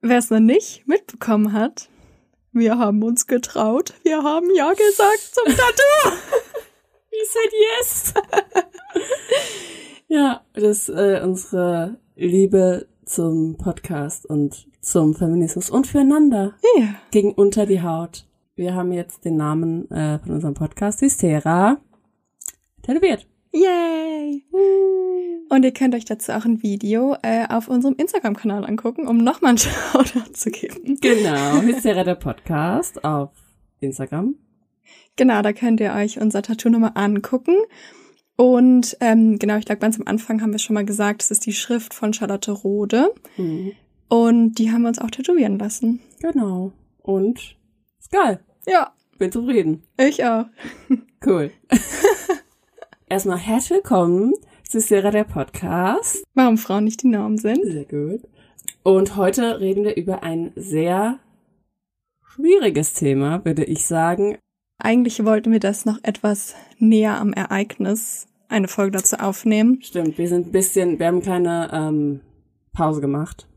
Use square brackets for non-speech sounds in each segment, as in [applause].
Wer es noch nicht mitbekommen hat, wir haben uns getraut. Wir haben ja gesagt zum Tattoo. [laughs] We said yes. [laughs] ja, das ist äh, unsere Liebe zum Podcast und zum Feminismus und füreinander. Ja. Gegen unter die Haut. Wir haben jetzt den Namen äh, von unserem Podcast Hystera tätowiert. Yay! Und ihr könnt euch dazu auch ein Video äh, auf unserem Instagram-Kanal angucken, um nochmal einen [laughs] Shoutout zu geben. Genau, Hystera der Podcast auf Instagram. Genau, da könnt ihr euch unser Tattoo nochmal angucken. Und ähm, genau, ich glaube, ganz am Anfang haben wir schon mal gesagt, es ist die Schrift von Charlotte Rode. Mhm. Und die haben wir uns auch tätowieren lassen. Genau. Und ist geil. Ja, Bin zufrieden. ich auch. Cool. [laughs] Erstmal herzlich willkommen zu Hystera der Podcast. Warum Frauen nicht die Norm sind. Sehr gut. Und heute reden wir über ein sehr schwieriges Thema, würde ich sagen. Eigentlich wollten wir das noch etwas näher am Ereignis eine Folge dazu aufnehmen. Stimmt, wir sind ein bisschen, wir haben eine kleine ähm, Pause gemacht.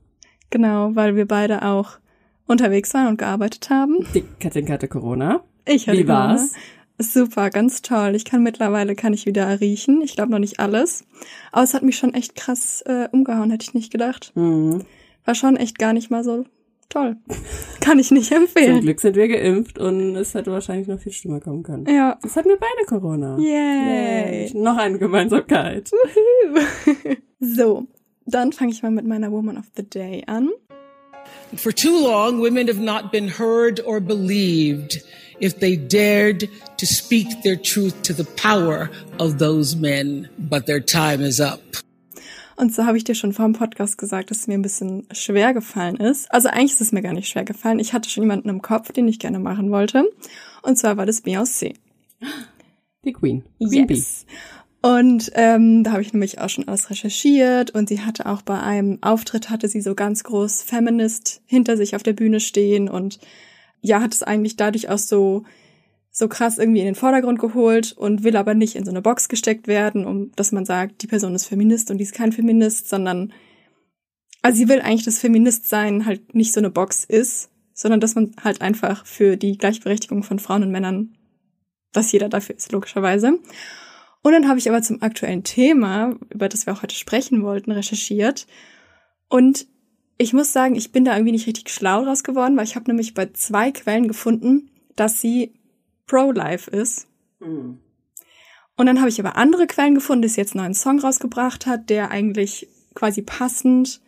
Genau, weil wir beide auch unterwegs waren und gearbeitet haben. Die Katinka hatte Corona. Ich hatte Wie war's? Corona. Super, ganz toll. Ich kann mittlerweile kann ich wieder riechen. Ich glaube noch nicht alles, aber es hat mich schon echt krass äh, umgehauen, hätte ich nicht gedacht. Mhm. War schon echt gar nicht mal so toll. [laughs] kann ich nicht Zum empfehlen. Glück sind wir geimpft und es hätte wahrscheinlich noch viel schlimmer kommen können. Ja. Jetzt hatten wir beide Corona. Yay. Noch eine Gemeinsamkeit. [laughs] So, dann fange ich mal mit meiner Woman of the Day an. For too long, women have not been heard or believed if they dared to speak their truth to the power of those men. But their time is up. Und so habe ich dir schon vor dem Podcast gesagt, dass es mir ein bisschen schwer gefallen ist. Also eigentlich ist es mir gar nicht schwer gefallen. Ich hatte schon jemanden im Kopf, den ich gerne machen wollte. Und zwar war das Beyoncé. Die Queen. Queen Bee. Und ähm, da habe ich nämlich auch schon alles recherchiert und sie hatte auch bei einem Auftritt hatte sie so ganz groß Feminist hinter sich auf der Bühne stehen und ja, hat es eigentlich dadurch auch so so krass irgendwie in den Vordergrund geholt und will aber nicht in so eine Box gesteckt werden, um dass man sagt, die Person ist Feminist und die ist kein Feminist, sondern also sie will eigentlich, dass Feminist sein halt nicht so eine Box ist, sondern dass man halt einfach für die Gleichberechtigung von Frauen und Männern, dass jeder dafür ist, logischerweise. Und dann habe ich aber zum aktuellen Thema, über das wir auch heute sprechen wollten, recherchiert. Und ich muss sagen, ich bin da irgendwie nicht richtig schlau draus geworden, weil ich habe nämlich bei zwei Quellen gefunden, dass sie pro-life ist. Mhm. Und dann habe ich aber andere Quellen gefunden, dass sie jetzt einen neuen Song rausgebracht hat, der eigentlich quasi passend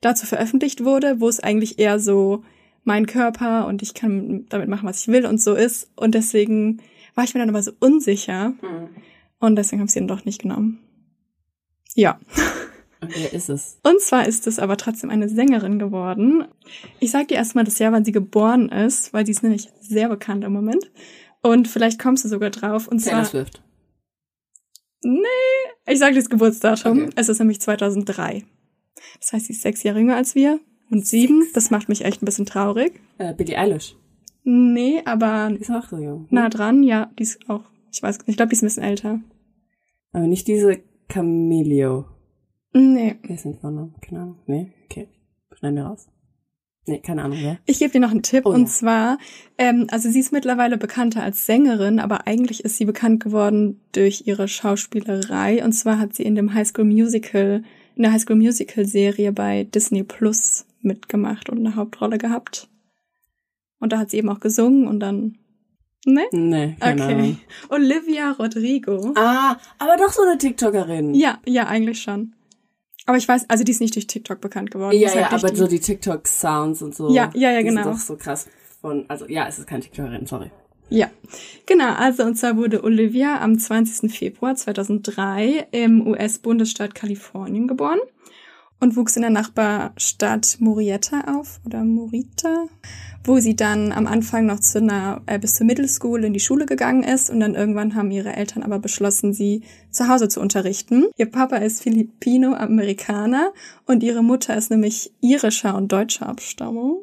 dazu veröffentlicht wurde, wo es eigentlich eher so mein Körper und ich kann damit machen, was ich will und so ist. Und deswegen war ich mir dann aber so unsicher. Und deswegen habe ich sie dann doch nicht genommen. Ja. Und wer ist es? Und zwar ist es aber trotzdem eine Sängerin geworden. Ich sag dir erstmal das Jahr, wann sie geboren ist, weil sie ist nämlich sehr bekannt im Moment. Und vielleicht kommst du sogar drauf. Und Taylor zwar, Swift. nee, ich sage das Geburtsdatum. Okay. Es ist nämlich 2003. Das heißt, sie ist sechs Jahre jünger als wir. Und sieben. Das macht mich echt ein bisschen traurig. Äh, Billie Eilish. Nee, aber Die ist auch so jung. nah dran. Ja, die ist auch, ich weiß, ich glaube, die ist ein bisschen älter. Aber nicht diese Camilio. Nee. Wer ist denn vorne? Keine Ahnung. Nee? Okay. Schneiden wir raus. Nee, keine Ahnung wer. Ich gebe dir noch einen Tipp Oh und ja. zwar, ähm, also sie ist mittlerweile bekannter als Sängerin, aber eigentlich ist sie bekannt geworden durch ihre Schauspielerei und zwar hat sie in dem High School Musical, in der High School Musical Serie bei Disney Plus mitgemacht und eine Hauptrolle gehabt. Und da hat sie eben auch gesungen und dann, ne? Nee, keine Okay. Ahnung. Olivia Rodrigo. Ah, aber doch so eine TikTokerin. Ja, ja, eigentlich schon. Aber ich weiß, also die ist nicht durch TikTok bekannt geworden. Ja, ja, halt durch aber die- so die TikTok-Sounds und so. Ja, ja, ja, die genau. Sind doch so krass von, also ja, es ist keine TikTokerin, sorry. Ja, genau. Also und zwar wurde Olivia am 20. Februar 2003 im US-Bundesstaat Kalifornien geboren. Und wuchs in der Nachbarstadt Murietta auf oder Murita, wo sie dann am Anfang noch zu einer, äh, bis zur Middle School in die Schule gegangen ist und dann irgendwann haben ihre Eltern aber beschlossen, sie zu Hause zu unterrichten. Ihr Papa ist Filipino-Amerikaner und ihre Mutter ist nämlich irischer und deutscher Abstammung.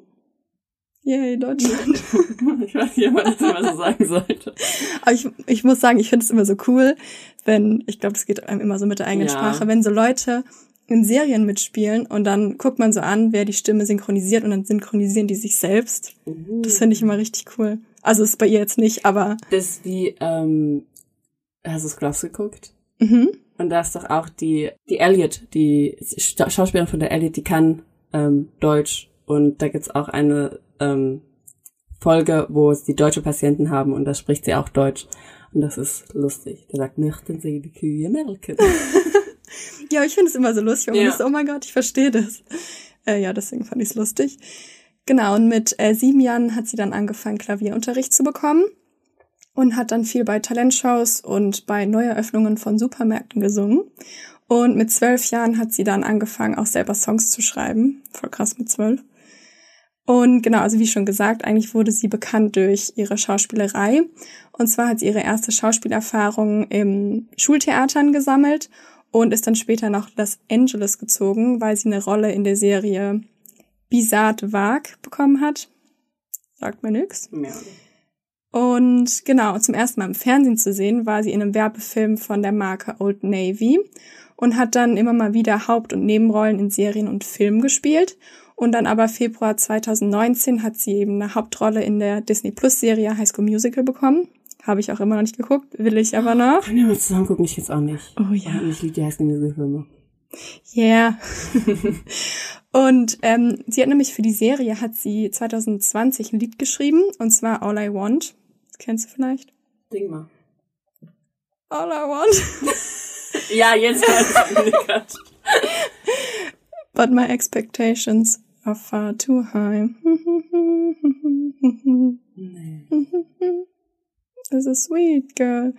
Yay, Deutschland. [laughs] ich weiß nicht, man das immer so sagen sollte. Aber ich, ich muss sagen, ich finde es immer so cool, wenn, ich glaube, das geht einem immer so mit der eigenen Ja. Sprache, wenn so Leute in Serien mitspielen und dann guckt man so an, wer die Stimme synchronisiert und dann synchronisieren die sich selbst. Das finde ich immer richtig cool. Also ist bei ihr jetzt nicht, aber Das ist wie, ähm, hast du Scrubs geguckt? mhm. Und da ist doch auch die, die Elliot, die Schauspielerin von der Elliot, die kann ähm, Deutsch. Und da gibt's auch eine ähm, Folge, wo sie deutsche Patienten haben und da spricht sie auch Deutsch. Und das ist lustig. Der sagt, möchten Sie die Kühe melken? [laughs] Ja, ich finde es immer so lustig, Ja. ist oh mein Gott, ich verstehe das. Äh, ja, deswegen fand ich es lustig. Genau, und mit äh, sieben Jahren hat sie dann angefangen, Klavierunterricht zu bekommen und hat dann viel bei Talentshows und bei Neueröffnungen von Supermärkten gesungen. Und mit zwölf Jahren hat sie dann angefangen, auch selber Songs zu schreiben. Voll krass mit zwölf. Und genau, also wie schon gesagt, eigentlich wurde sie bekannt durch ihre Schauspielerei. Und zwar hat sie ihre erste Schauspielerfahrung im Schultheatern gesammelt und ist dann später nach Los Angeles gezogen, weil sie eine Rolle in der Serie Bizarre Vague bekommen hat. Sagt mir nix. Ja. Und genau, zum ersten Mal im Fernsehen zu sehen, war sie in einem Werbefilm von der Marke Old Navy und hat dann immer mal wieder Haupt- und Nebenrollen in Serien und Filmen gespielt. Und dann aber Februar 2019 hat sie eben eine Hauptrolle in der Disney Plus Serie High School Musical bekommen. Habe ich auch immer noch nicht geguckt, will ich aber noch. Können wir mal zusammen gucken? Ich jetzt auch nicht. Oh ja. Und ich liebe die heißen Musical-Filme. Yeah. [laughs] und ähm, sie hat nämlich für die Serie hat sie 2020 ein Lied geschrieben und zwar All I Want. Kennst du vielleicht? Ding mal. All I Want. [laughs] Ja, jetzt weiß [laughs] But my expectations are far too high. Nee. As a sweet girl.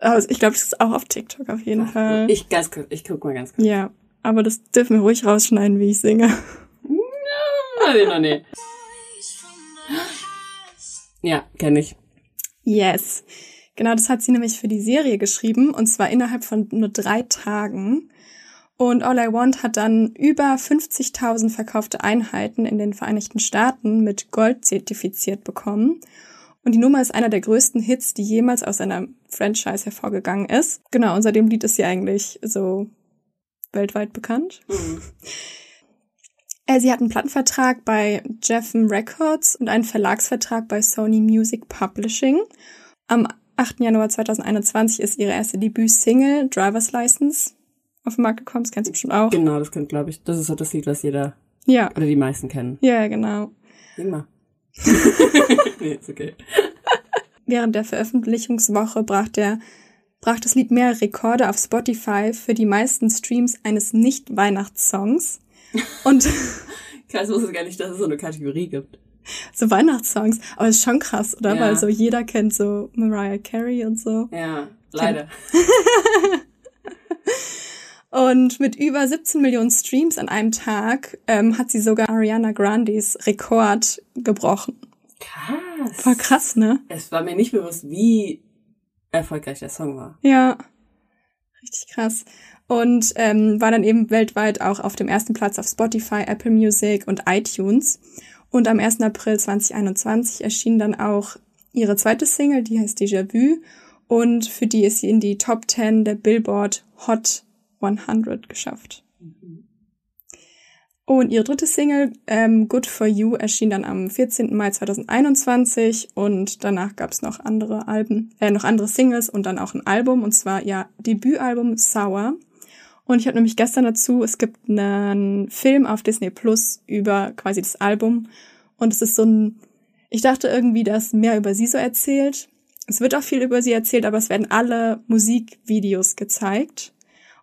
Also ich glaube, das ist auch auf TikTok auf jeden Fall. Ich, ganz ich guck mal ganz kurz. ja, aber das dürfen wir ruhig rausschneiden, wie ich singe. Nee, noch nee. Ja, kenne ich. Yes. Genau, das hat sie nämlich für die Serie geschrieben und zwar innerhalb von nur drei Tagen. Und All I Want hat dann über 50.000 verkaufte Einheiten in den Vereinigten Staaten mit Gold zertifiziert bekommen. Und die Nummer ist einer der größten Hits, die jemals aus einer Franchise hervorgegangen ist. Genau, und seitdem Lied ist sie eigentlich so weltweit bekannt. Äh, Sie hat einen Plattenvertrag bei Jeffen Records und einen Verlagsvertrag bei Sony Music Publishing. Am 8. Januar 2021 ist ihre erste Debütsingle Driver's License auf den Markt gekommen. Das kennst du bestimmt auch. Genau, das kennt, glaube ich. Das ist so das Lied, was jeder Ja, oder die meisten kennen. ja, genau. Sing mal. [laughs] nee, ist okay. Während der Veröffentlichungswoche brach der brach das Lied mehrere Rekorde auf Spotify für die meisten Streams eines Nicht-Weihnachtssongs. Und [laughs] Krass, ich wusste gar nicht, dass es so eine Kategorie gibt. so Weihnachtssongs, aber ist schon krass, oder? Ja. Weil so jeder kennt so Mariah Carey und so. Ja, leider. [laughs] Und mit über 17 Millionen Streams an einem Tag ähm, hat sie sogar Ariana Grandes Rekord gebrochen. Krass. Voll krass, ne? Es war mir nicht bewusst, wie erfolgreich der Song war. Ja, richtig krass. Und ähm, war dann eben weltweit auch auf dem ersten Platz auf Spotify, Apple Music und iTunes. Und am 1. April 2021 erschien dann auch ihre zweite Single, die heißt Déjà Vu. Und für die ist sie in die Top 10 der Billboard Hot 100 geschafft. Und ihre dritte Single, ähm, Good For You, erschien dann am 14. Mai 2021 und danach gab es noch andere Alben, äh, noch andere Singles und dann auch ein Album und zwar ihr Debütalbum Sour. Und ich habe nämlich gestern dazu, es gibt einen Film auf Disney Plus über quasi das Album und es ist so ein, ich dachte irgendwie, dass mehr über sie so erzählt. Es wird auch viel über sie erzählt, aber es werden alle Musikvideos gezeigt.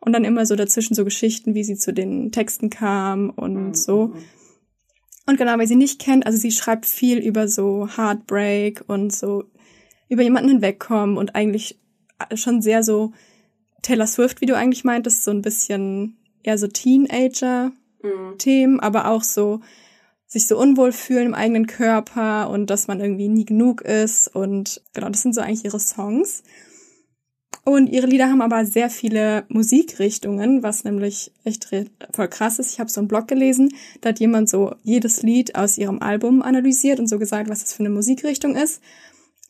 Und dann immer so dazwischen so Geschichten, wie sie zu den Texten kam und so. Und genau, wer sie nicht kennt, also sie schreibt viel über so Heartbreak und so über jemanden hinwegkommen und eigentlich schon sehr so Taylor Swift, wie du eigentlich meintest, so ein bisschen eher so Teenager-Themen, aber auch so sich so unwohl fühlen im eigenen Körper und dass man irgendwie nie genug ist. Und genau, das sind so eigentlich ihre Songs. Und ihre Lieder haben aber sehr viele Musikrichtungen, was nämlich echt voll krass ist. Ich habe so einen Blog gelesen, da hat jemand so jedes Lied aus ihrem Album analysiert und so gesagt, was das für eine Musikrichtung ist.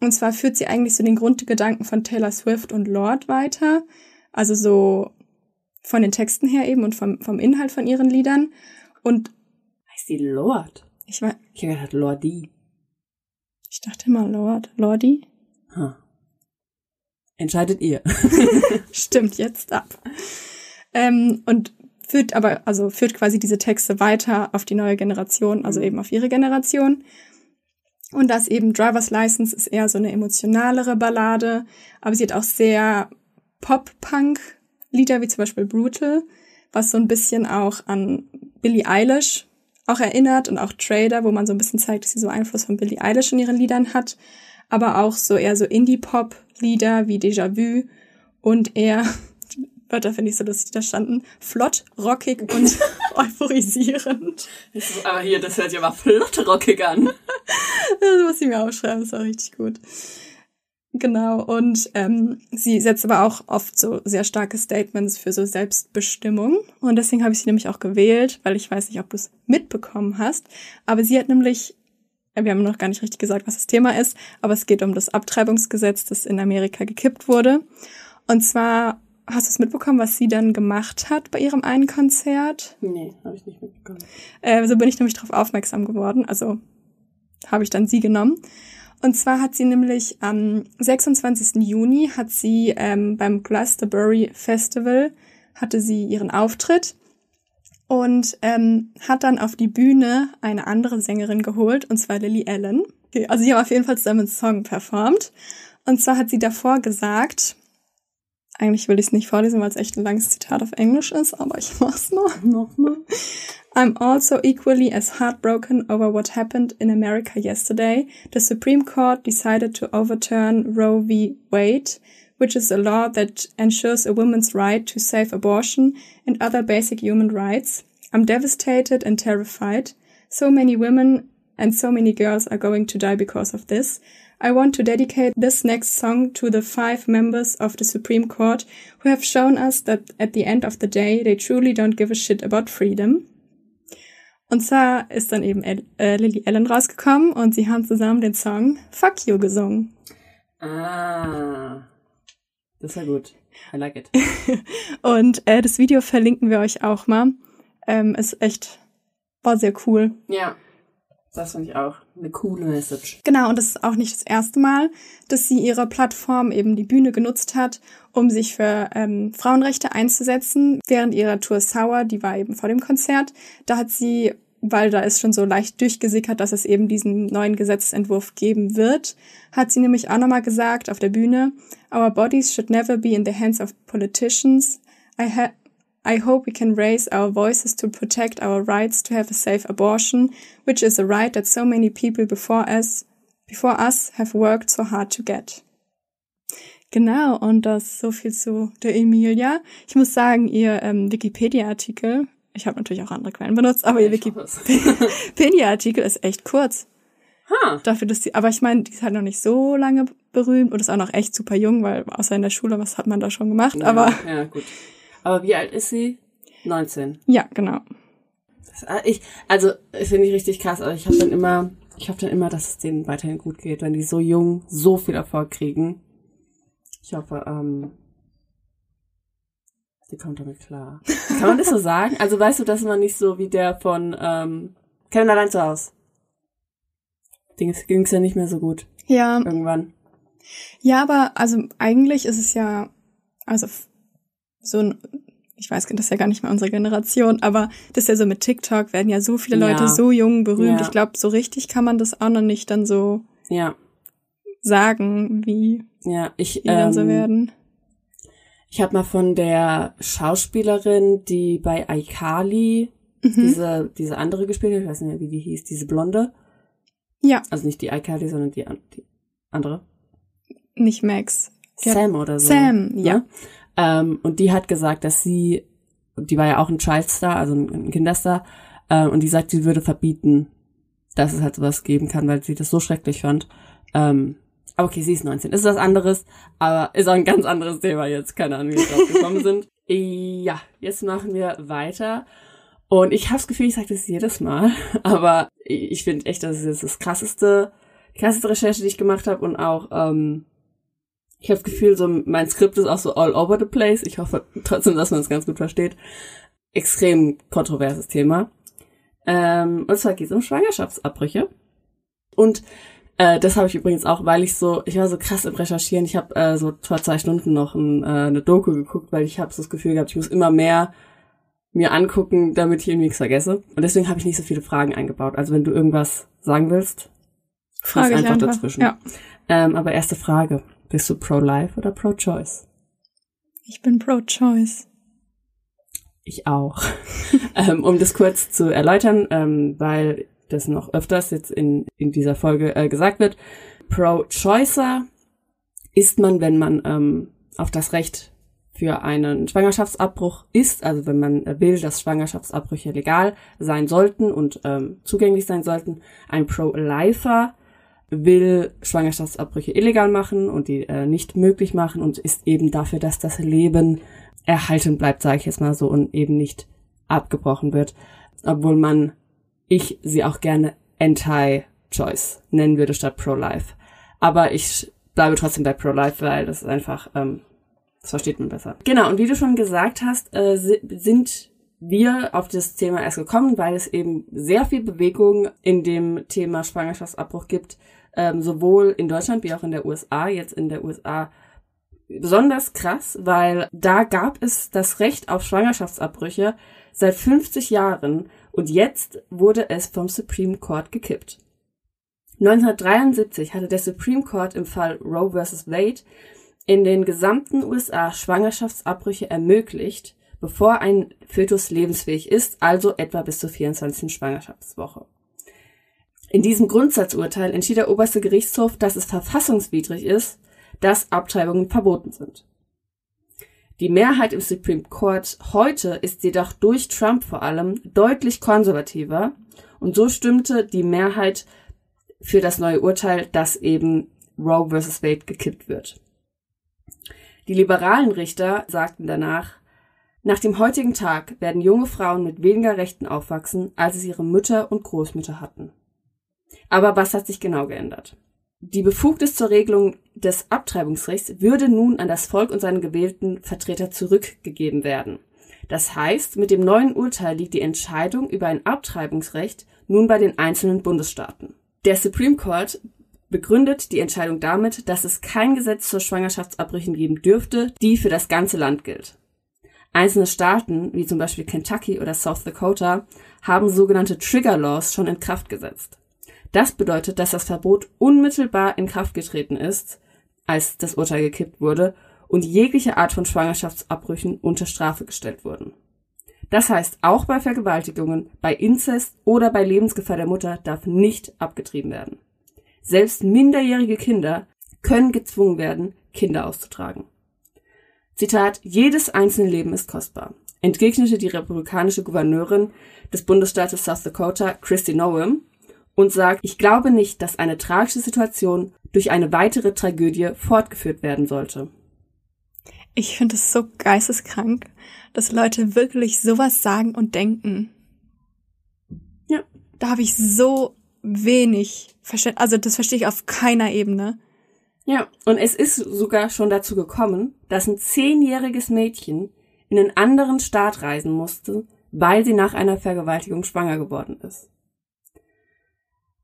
Und zwar führt sie eigentlich so den Grundgedanken von Taylor Swift und Lord weiter. Also so von den Texten her eben und vom, vom Inhalt von ihren Liedern. Und heißt die Lord? Ich war. Ich habe gedacht Lordi. Ich dachte immer Lord. Lordi? Huh. Entscheidet ihr. [laughs] Stimmt jetzt ab. Ähm, und führt aber, also führt quasi diese Texte weiter auf die neue Generation, also mhm. eben auf ihre Generation. Und das eben Driver's License ist eher so eine emotionalere Ballade, aber sie hat auch sehr Pop-Punk-Lieder, wie zum Beispiel Brutal, was so ein bisschen auch an Billie Eilish auch erinnert und auch Trader, wo man so ein bisschen zeigt, dass sie so Einfluss von Billie Eilish in ihren Liedern hat, aber auch so eher so Indie-Pop-Lieder wie Déjà Vu und eher, [laughs] Wörter finde ich so lustig, da standen, flott, rockig und [laughs] euphorisierend. Aber hier, das hört sich aber flott rockig an. [laughs] das muss ich mir aufschreiben, ist auch richtig gut. Genau, und ähm, sie setzt aber auch oft so sehr starke Statements für so Selbstbestimmung. Und deswegen habe ich sie nämlich auch gewählt, weil ich weiß nicht, ob du es mitbekommen hast. Aber sie hat nämlich, wir haben noch gar nicht richtig gesagt, was das Thema ist, aber es geht um das Abtreibungsgesetz, das in Amerika gekippt wurde. Und zwar, hast du es mitbekommen, was sie dann gemacht hat bei ihrem einen Konzert? Nee, habe ich nicht mitbekommen. Äh, so bin ich nämlich darauf aufmerksam geworden. Also habe ich dann sie genommen. Und zwar hat sie nämlich am 26. Juni hat sie ähm, beim Glastonbury Festival hatte sie ihren Auftritt und ähm, hat dann auf die Bühne eine andere Sängerin geholt, und zwar Lily Allen. Okay, also sie haben auf jeden Fall zusammen einen Song performt. Und zwar hat sie davor gesagt, eigentlich will ich es nicht vorlesen, weil es echt ein langes Zitat auf Englisch ist, aber ich mach's mal. [laughs] Nochmal. I'm also equally as heartbroken over what happened in America yesterday. The Supreme Court decided to overturn Roe v. Wade, which is a law that ensures a woman's right to safe abortion and other basic human rights. I'm devastated and terrified. So many women and so many girls are going to die because of this. I want to dedicate this next song to the five members of the Supreme Court who have shown us that at the end of the day they truly don't give a shit about freedom. Und zwar ist dann eben El äh, Lily Allen rausgekommen und sie haben zusammen den Song Fuck You gesungen. Ah, das ist ja gut. I like it. [laughs] und äh, das Video verlinken wir euch auch mal. Ähm, ist echt, war sehr cool. Ja. Das finde ich auch eine coole Message. Genau, und das ist auch nicht das erste Mal, dass sie ihre Plattform eben die Bühne genutzt hat, um sich für ähm, Frauenrechte einzusetzen. Während ihrer Tour Sour, die war eben vor dem Konzert, da hat sie, weil da ist schon so leicht durchgesickert, dass es eben diesen neuen Gesetzentwurf geben wird, hat sie nämlich auch nochmal gesagt auf der Bühne, Our bodies should never be in the hands of politicians. I, ha I hope we can raise our voices to protect our rights to have a safe abortion, which is a right that so many people before us, before us have worked so hard to get. Genau, und das so viel zu der Emilia. Ich muss sagen, ihr ähm, Wikipedia-Artikel, ich habe natürlich auch andere Quellen benutzt, aber ihr [laughs] Wikipedia-Artikel ist echt kurz. Huh. Dafür, dass sie, aber ich meine, die ist halt noch nicht so lange berühmt und ist auch noch echt super jung, weil außer in der Schule, was hat man da schon gemacht, ja, aber. Ja, gut. Aber wie alt ist sie? 19. Ja, genau. Das, ah, ich, also finde ich richtig krass. Also ich habe dann immer, ich hoffe dann immer, dass es denen weiterhin gut geht, wenn die so jung so viel Erfolg kriegen. Ich hoffe, ähm, die kommt damit klar. Kann man das so sagen? Also weißt du, dass man nicht so wie der von ähm, Kevin allein zu Hause. Ging es ja nicht mehr so gut. Ja. Irgendwann. Ja, aber also eigentlich ist es ja, also so ein, ich weiß, das ist ja gar nicht mehr unsere Generation, aber das ist ja so mit TikTok werden ja so viele Leute Ja. so jung berühmt. Ja. Ich glaube, so richtig kann man das auch noch nicht dann so Ja, sagen, wie ja. Ich, die dann so ähm, werden. Ich habe mal von der Schauspielerin, die bei iCarly Mhm. diese, diese andere gespielt hat, ich weiß nicht mehr, wie die hieß, diese Blonde. Ja, Also nicht die iCarly, sondern die, die andere. nicht Max. Sam oder so. Sam, ja. Ne? Ähm, und die hat gesagt, dass sie, die war ja auch ein Childstar, also ein Kinderstar, äh, und die sagt, sie würde verbieten, dass es halt sowas geben kann, weil sie das so schrecklich fand. Ähm, okay, sie ist 19. Ist was anderes, aber ist auch ein ganz anderes Thema jetzt. Keine Ahnung, wie wir drauf gekommen [laughs] sind. Ja, jetzt machen wir weiter. Und ich habe das Gefühl, ich sage das jedes Mal, [laughs] aber ich finde echt, das ist jetzt das krasseste, die krasseste Recherche, die ich gemacht habe und auch ähm, ich habe das Gefühl, so mein Skript ist auch so all over the place. Ich hoffe trotzdem, dass man es ganz gut versteht. Extrem kontroverses Thema. Ähm, und zwar geht es um Schwangerschaftsabbrüche. Und äh, das habe ich übrigens auch, weil ich so, ich war so krass im Recherchieren. Ich habe äh, so vor zwei Stunden noch ein, äh, eine Doku geguckt, weil ich habe so das Gefühl gehabt, ich muss immer mehr mir angucken, damit ich irgendwie nichts vergesse. Und deswegen habe ich nicht so viele Fragen eingebaut. Also wenn du irgendwas sagen willst, frag einfach, einfach dazwischen. Ja. Ähm, aber erste Frage. Bist du pro-life oder pro-choice? Ich bin pro-choice. Ich auch. [laughs] ähm, um das kurz zu erläutern, ähm, weil das noch öfters jetzt in, in dieser Folge äh, gesagt wird. Pro-Choicer ist man, wenn man ähm, auf das Recht für einen Schwangerschaftsabbruch ist, also wenn man will, dass Schwangerschaftsabbrüche legal sein sollten und ähm, zugänglich sein sollten. Ein Pro-Lifer will Schwangerschaftsabbrüche illegal machen und die äh, nicht möglich machen und ist eben dafür, dass das Leben erhalten bleibt, sage ich jetzt mal so, und eben nicht abgebrochen wird. Obwohl man, ich sie auch gerne Anti-Choice nennen würde statt Pro-Life. Aber ich bleibe trotzdem bei Pro-Life, weil das ist einfach, ähm, das versteht man besser. Genau, und wie du schon gesagt hast, äh, sind wir auf das Thema erst gekommen, weil es eben sehr viel Bewegung in dem Thema Schwangerschaftsabbruch gibt, ähm, sowohl in Deutschland wie auch in der USA. Jetzt in der USA besonders krass, weil da gab es das Recht auf Schwangerschaftsabbrüche seit 50 Jahren und jetzt wurde es vom Supreme Court gekippt. 1973 hatte der Supreme Court im Fall Roe vs. Wade in den gesamten USA Schwangerschaftsabbrüche ermöglicht, bevor ein Fötus lebensfähig ist, also etwa bis zur 24. Schwangerschaftswoche. In diesem Grundsatzurteil entschied der oberste Gerichtshof, dass es verfassungswidrig ist, dass Abtreibungen verboten sind. Die Mehrheit im Supreme Court heute ist jedoch durch Trump vor allem deutlich konservativer und so stimmte die Mehrheit für das neue Urteil, dass eben Roe vs. Wade gekippt wird. Die liberalen Richter sagten danach, nach dem heutigen Tag werden junge Frauen mit weniger Rechten aufwachsen, als es ihre Mütter und Großmütter hatten. Aber was hat sich genau geändert? Die Befugnis zur Regelung des Abtreibungsrechts würde nun an das Volk und seine gewählten Vertreter zurückgegeben werden. Das heißt, mit dem neuen Urteil liegt die Entscheidung über ein Abtreibungsrecht nun bei den einzelnen Bundesstaaten. Der Supreme Court begründet die Entscheidung damit, dass es kein Gesetz zur Schwangerschaftsabbrüchen geben dürfte, die für das ganze Land gilt. Einzelne Staaten, wie zum Beispiel Kentucky oder South Dakota, haben sogenannte Trigger Laws schon in Kraft gesetzt. Das bedeutet, dass das Verbot unmittelbar in Kraft getreten ist, als das Urteil gekippt wurde, und jegliche Art von Schwangerschaftsabbrüchen unter Strafe gestellt wurden. Das heißt, auch bei Vergewaltigungen, bei Inzest oder bei Lebensgefahr der Mutter darf nicht abgetrieben werden. Selbst minderjährige Kinder können gezwungen werden, Kinder auszutragen. Zitat, jedes einzelne Leben ist kostbar, entgegnete die republikanische Gouverneurin des Bundesstaates South Dakota, Christy Noem, und sagt, ich glaube nicht, dass eine tragische Situation durch eine weitere Tragödie fortgeführt werden sollte. Ich finde es so geisteskrank, dass Leute wirklich sowas sagen und denken. Ja. Da habe ich so wenig Verständnis, also das verstehe ich auf keiner Ebene. Ja, und es ist sogar schon dazu gekommen, dass ein zehnjähriges Mädchen in einen anderen Staat reisen musste, weil sie nach einer Vergewaltigung schwanger geworden ist.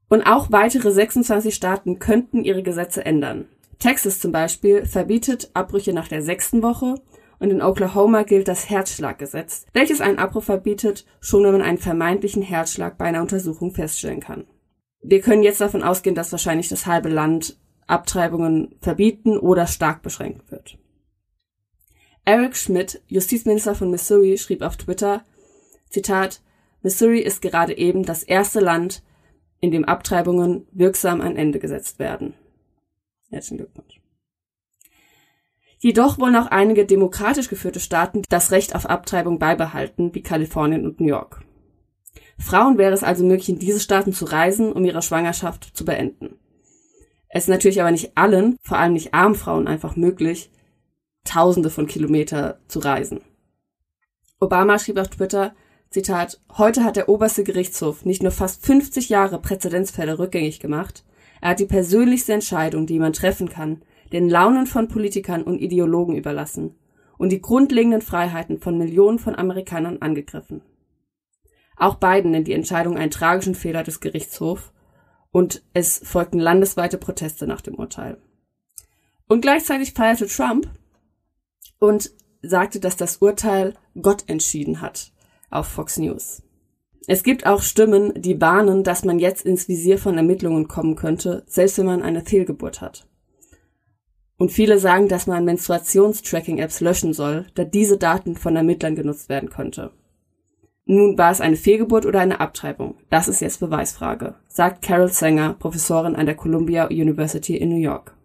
Und auch weitere 26 Staaten könnten ihre Gesetze ändern. Texas zum Beispiel verbietet Abbrüche nach der sechsten Woche und in Oklahoma gilt das Herzschlaggesetz, welches einen Abbruch verbietet, schon wenn man einen vermeintlichen Herzschlag bei einer Untersuchung feststellen kann. Wir können jetzt davon ausgehen, dass wahrscheinlich das halbe Land Abtreibungen verbieten oder stark beschränken wird. Eric Schmidt, Justizminister von Missouri, schrieb auf Twitter, Zitat, Missouri ist gerade eben das erste Land, in dem Abtreibungen wirksam ein Ende gesetzt werden. Herzlichen Glückwunsch. Jedoch wollen auch einige demokratisch geführte Staaten das Recht auf Abtreibung beibehalten, wie Kalifornien und New York. Frauen wäre es also möglich, in diese Staaten zu reisen, um ihre Schwangerschaft zu beenden. Es ist natürlich aber nicht allen, vor allem nicht armen Frauen, einfach möglich, Tausende von Kilometer zu reisen. Obama schrieb auf Twitter, Zitat, heute hat der oberste Gerichtshof nicht nur fast 50 Jahre Präzedenzfälle rückgängig gemacht, er hat die persönlichste Entscheidung, die man treffen kann, den Launen von Politikern und Ideologen überlassen und die grundlegenden Freiheiten von Millionen von Amerikanern angegriffen. Auch Biden nennt die Entscheidung einen tragischen Fehler des Gerichtshofs und es folgten landesweite Proteste nach dem Urteil. Und gleichzeitig feierte Trump und sagte, dass das Urteil Gott entschieden hat auf Fox News. Es gibt auch Stimmen, die warnen, dass man jetzt ins Visier von Ermittlungen kommen könnte, selbst wenn man eine Fehlgeburt hat. Und viele sagen, dass man Menstruationstracking-Apps löschen soll, da diese Daten von Ermittlern genutzt werden könnte. Nun war es eine Fehlgeburt oder eine Abtreibung. Das ist jetzt Beweisfrage, sagt Carol Sanger, Professorin an der Columbia University in New York.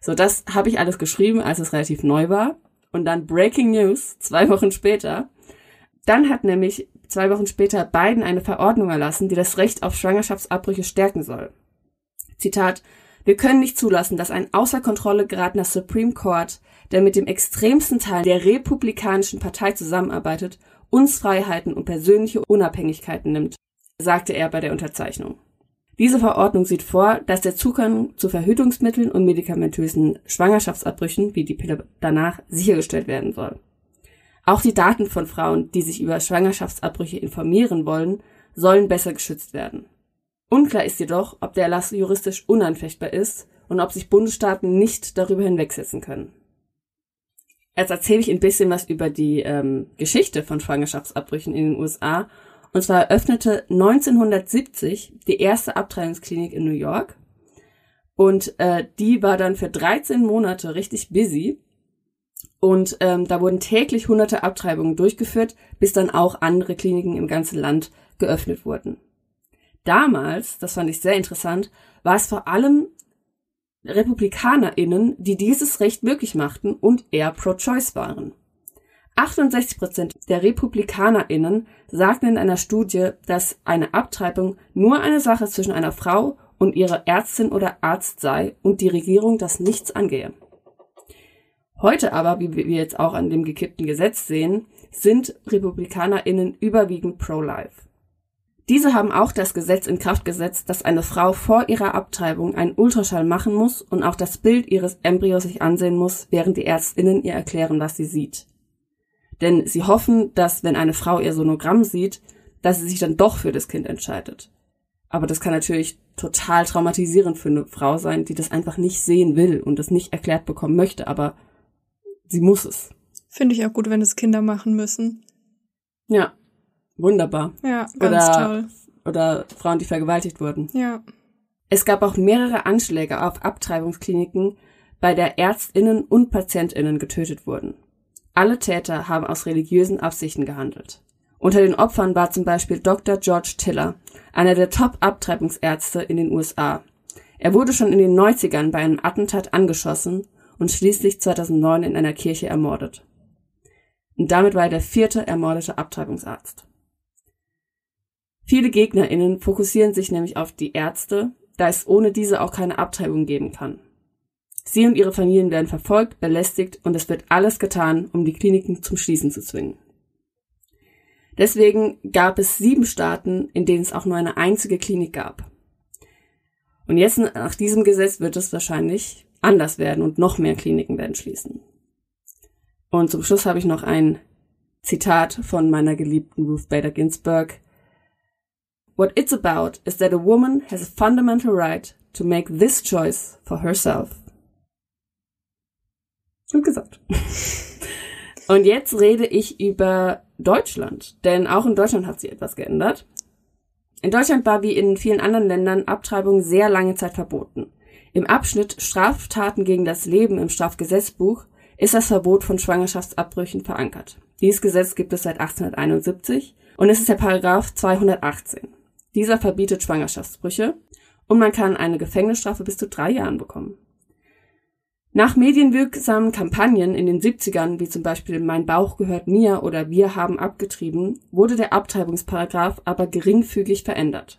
So, das habe ich alles geschrieben, als es relativ neu war. Und dann Breaking News, zwei Wochen später. Dann hat nämlich zwei Wochen später Biden eine Verordnung erlassen, die das Recht auf Schwangerschaftsabbrüche stärken soll. Zitat wir können nicht zulassen, dass ein außer Kontrolle geratener Supreme Court, der mit dem extremsten Teil der Republikanischen Partei zusammenarbeitet, uns Freiheiten und persönliche Unabhängigkeiten nimmt, sagte er bei der Unterzeichnung. Diese Verordnung sieht vor, dass der Zugang zu Verhütungsmitteln und medikamentösen Schwangerschaftsabbrüchen, wie die Pille danach, sichergestellt werden soll. Auch die Daten von Frauen, die sich über Schwangerschaftsabbrüche informieren wollen, sollen besser geschützt werden. Unklar ist jedoch, ob der Erlass juristisch unanfechtbar ist und ob sich Bundesstaaten nicht darüber hinwegsetzen können. Jetzt erzähle ich ein bisschen was über die ähm, Geschichte von Schwangerschaftsabbrüchen in den USA. Und zwar eröffnete 1970 die erste Abtreibungsklinik in New York. Und äh, die war dann für 13 Monate richtig busy. Und ähm, da wurden täglich hunderte Abtreibungen durchgeführt, bis dann auch andere Kliniken im ganzen Land geöffnet wurden. Damals, das fand ich sehr interessant, war es vor allem RepublikanerInnen, die dieses Recht möglich machten und eher pro-choice waren. 68 Prozent der RepublikanerInnen sagten in einer Studie, dass eine Abtreibung nur eine Sache zwischen einer Frau und ihrer Ärztin oder Arzt sei und die Regierung das nichts angehe. Heute aber, wie wir jetzt auch an dem gekippten Gesetz sehen, sind RepublikanerInnen überwiegend pro-life. Diese haben auch das Gesetz in Kraft gesetzt, dass eine Frau vor ihrer Abtreibung einen Ultraschall machen muss und auch das Bild ihres Embryos sich ansehen muss, während die Ärztinnen ihr erklären, was sie sieht. Denn sie hoffen, dass wenn eine Frau ihr Sonogramm sieht, dass sie sich dann doch für das Kind entscheidet. Aber das kann natürlich total traumatisierend für eine Frau sein, die das einfach nicht sehen will und das nicht erklärt bekommen möchte, aber sie muss es. Finde ich auch gut, wenn es Kinder machen müssen. Ja, Wunderbar. Ja, ganz oder, toll. Oder Frauen, die vergewaltigt wurden. Ja. Es gab auch mehrere Anschläge auf Abtreibungskliniken, bei der Ärztinnen und Patientinnen getötet wurden. Alle Täter haben aus religiösen Absichten gehandelt. Unter den Opfern war zum Beispiel Dr. George Tiller, einer der Top-Abtreibungsärzte in den USA. Er wurde schon in den 90ern bei einem Attentat angeschossen und schließlich 2009 in einer Kirche ermordet. Und damit war er der vierte ermordete Abtreibungsarzt. Viele GegnerInnen fokussieren sich nämlich auf die Ärzte, da es ohne diese auch keine Abtreibung geben kann. Sie und ihre Familien werden verfolgt, belästigt und es wird alles getan, um die Kliniken zum Schließen zu zwingen. Deswegen gab es sieben Staaten, in denen es auch nur eine einzige Klinik gab. Und jetzt nach diesem Gesetz wird es wahrscheinlich anders werden und noch mehr Kliniken werden schließen. Und zum Schluss habe ich noch ein Zitat von meiner geliebten Ruth Bader Ginsburg, What it's about is that a woman has a fundamental right to make this choice for herself. Gut gesagt. [laughs] Und jetzt rede ich über Deutschland, denn auch in Deutschland hat sich etwas geändert. In Deutschland war wie in vielen anderen Ländern Abtreibung sehr lange Zeit verboten. Im Abschnitt Straftaten gegen das Leben im Strafgesetzbuch ist das Verbot von Schwangerschaftsabbrüchen verankert. Dieses Gesetz gibt es seit 1871 und es ist der Paragraph 218. Dieser verbietet Schwangerschaftsbrüche und man kann eine Gefängnisstrafe bis zu drei Jahren bekommen. Nach medienwirksamen Kampagnen in den 70ern, wie zum Beispiel Mein Bauch gehört mir oder Wir haben abgetrieben, wurde der Abtreibungsparagraph aber geringfügig verändert.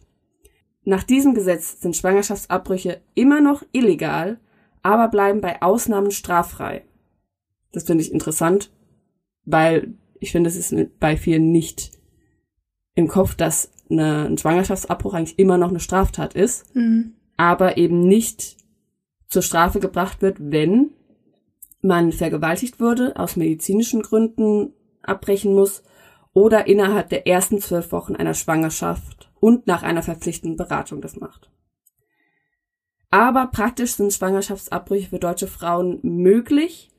Nach diesem Gesetz sind Schwangerschaftsabbrüche immer noch illegal, aber bleiben bei Ausnahmen straffrei. Das finde ich interessant, weil ich finde, es ist bei vielen nicht im Kopf, dass eine, ein Schwangerschaftsabbruch eigentlich immer noch eine Straftat ist, Mhm. aber eben nicht zur Strafe gebracht wird, wenn man vergewaltigt wurde, aus medizinischen Gründen abbrechen muss oder innerhalb der ersten zwölf Wochen einer Schwangerschaft und nach einer verpflichtenden Beratung das macht. Aber praktisch sind Schwangerschaftsabbrüche für deutsche Frauen möglich,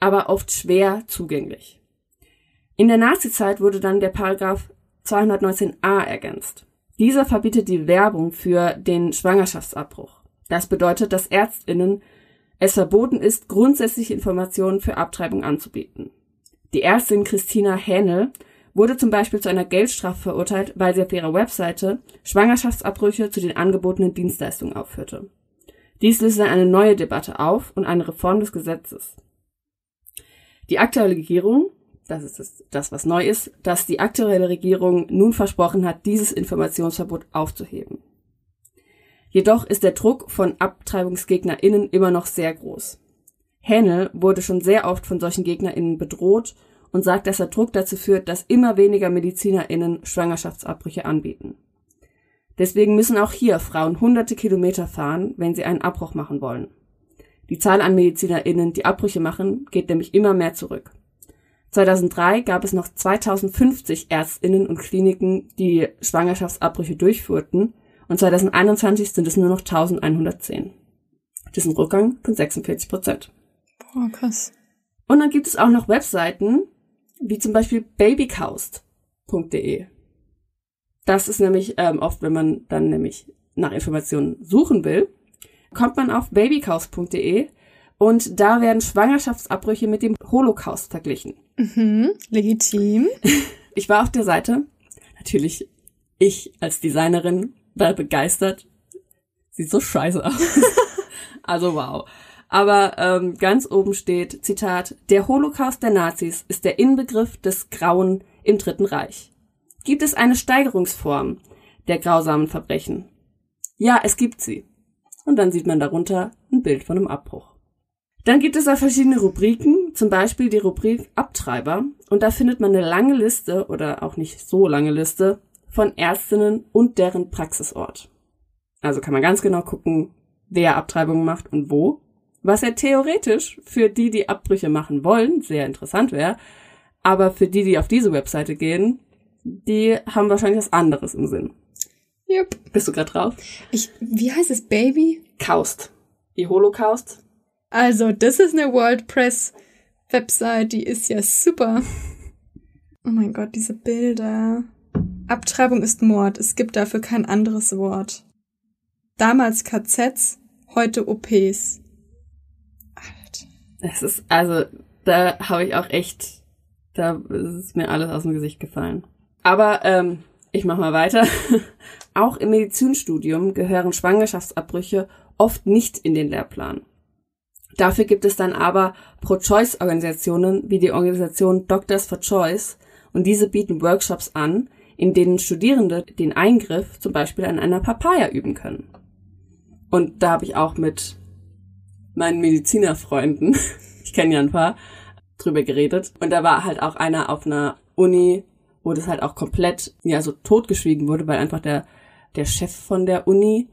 aber oft schwer zugänglich. In der Nazizeit wurde dann der Paragraph 219a ergänzt. Dieser verbietet die Werbung für den Schwangerschaftsabbruch. Das bedeutet, dass Ärztinnen es verboten ist, grundsätzliche Informationen für Abtreibung anzubieten. Die Ärztin Christina Hähnel wurde zum Beispiel zu einer Geldstrafe verurteilt, weil sie auf ihrer Webseite Schwangerschaftsabbrüche zu den angebotenen Dienstleistungen aufführte. Dies löste eine neue Debatte auf und eine Reform des Gesetzes. Die aktuelle Regierung, das ist das, was neu ist, dass die aktuelle Regierung nun versprochen hat, dieses Informationsverbot aufzuheben. Jedoch ist der Druck von AbtreibungsgegnerInnen immer noch sehr groß. Hähnel wurde schon sehr oft von solchen GegnerInnen bedroht und sagt, dass der Druck dazu führt, dass immer weniger MedizinerInnen Schwangerschaftsabbrüche anbieten. Deswegen müssen auch hier Frauen hunderte Kilometer fahren, wenn sie einen Abbruch machen wollen. Die Zahl an MedizinerInnen, die Abbrüche machen, geht nämlich immer mehr zurück. 2003 gab es noch 2050 Ärztinnen und Kliniken, die Schwangerschaftsabbrüche durchführten und 2021 sind es nur noch 1110. Das ist ein Rückgang von 46 Prozent. Boah, krass. Und dann gibt es auch noch Webseiten, wie zum Beispiel babycaust.de. Das ist nämlich ähm, oft, wenn man dann nämlich nach Informationen suchen will, kommt man auf babycaust.de und da werden Schwangerschaftsabbrüche mit dem Holocaust verglichen. Mhm, legitim. [laughs] Ich war auf der Seite. Natürlich, ich als Designerin war begeistert. Sieht so scheiße aus. [laughs] also wow. Aber ähm, ganz oben steht, Zitat, der Holocaust der Nazis ist der Inbegriff des Grauen im Dritten Reich. Gibt es eine Steigerungsform der grausamen Verbrechen? Ja, es gibt sie. Und dann sieht man darunter ein Bild von einem Abbruch. Dann gibt es da verschiedene Rubriken, zum Beispiel die Rubrik Abtreiber. Und da findet man eine lange Liste oder auch nicht so lange Liste von Ärztinnen und deren Praxisort. Also kann man ganz genau gucken, wer Abtreibungen macht und wo. Was ja theoretisch für die, die Abbrüche machen wollen, sehr interessant wäre. Aber für die, die auf diese Webseite gehen, die haben wahrscheinlich was anderes im Sinn. Jupp. Bist du gerade drauf? Ich, wie heißt es, Baby? Kaust. Die Holocaust. Also, das ist eine WordPress-Website, die ist ja super. Oh mein Gott, diese Bilder. Abtreibung ist Mord. Es gibt dafür kein anderes Wort. Damals KZs, heute OPs. Es ist, also, da habe ich auch echt, da ist mir alles aus dem Gesicht gefallen. Aber ähm, ich mach mal weiter. [laughs] auch im Medizinstudium gehören Schwangerschaftsabbrüche oft nicht in den Lehrplan. Dafür gibt es dann aber Pro-Choice-Organisationen wie die Organisation Doctors for Choice und diese bieten Workshops an, in denen Studierende den Eingriff zum Beispiel an einer Papaya üben können. Und da habe ich auch mit meinen Medizinerfreunden, [laughs] ich kenne ja ein paar, drüber geredet. Und da war halt auch einer auf einer Uni, wo das halt auch komplett, ja, so totgeschwiegen wurde, weil einfach der, der Chef von der Uni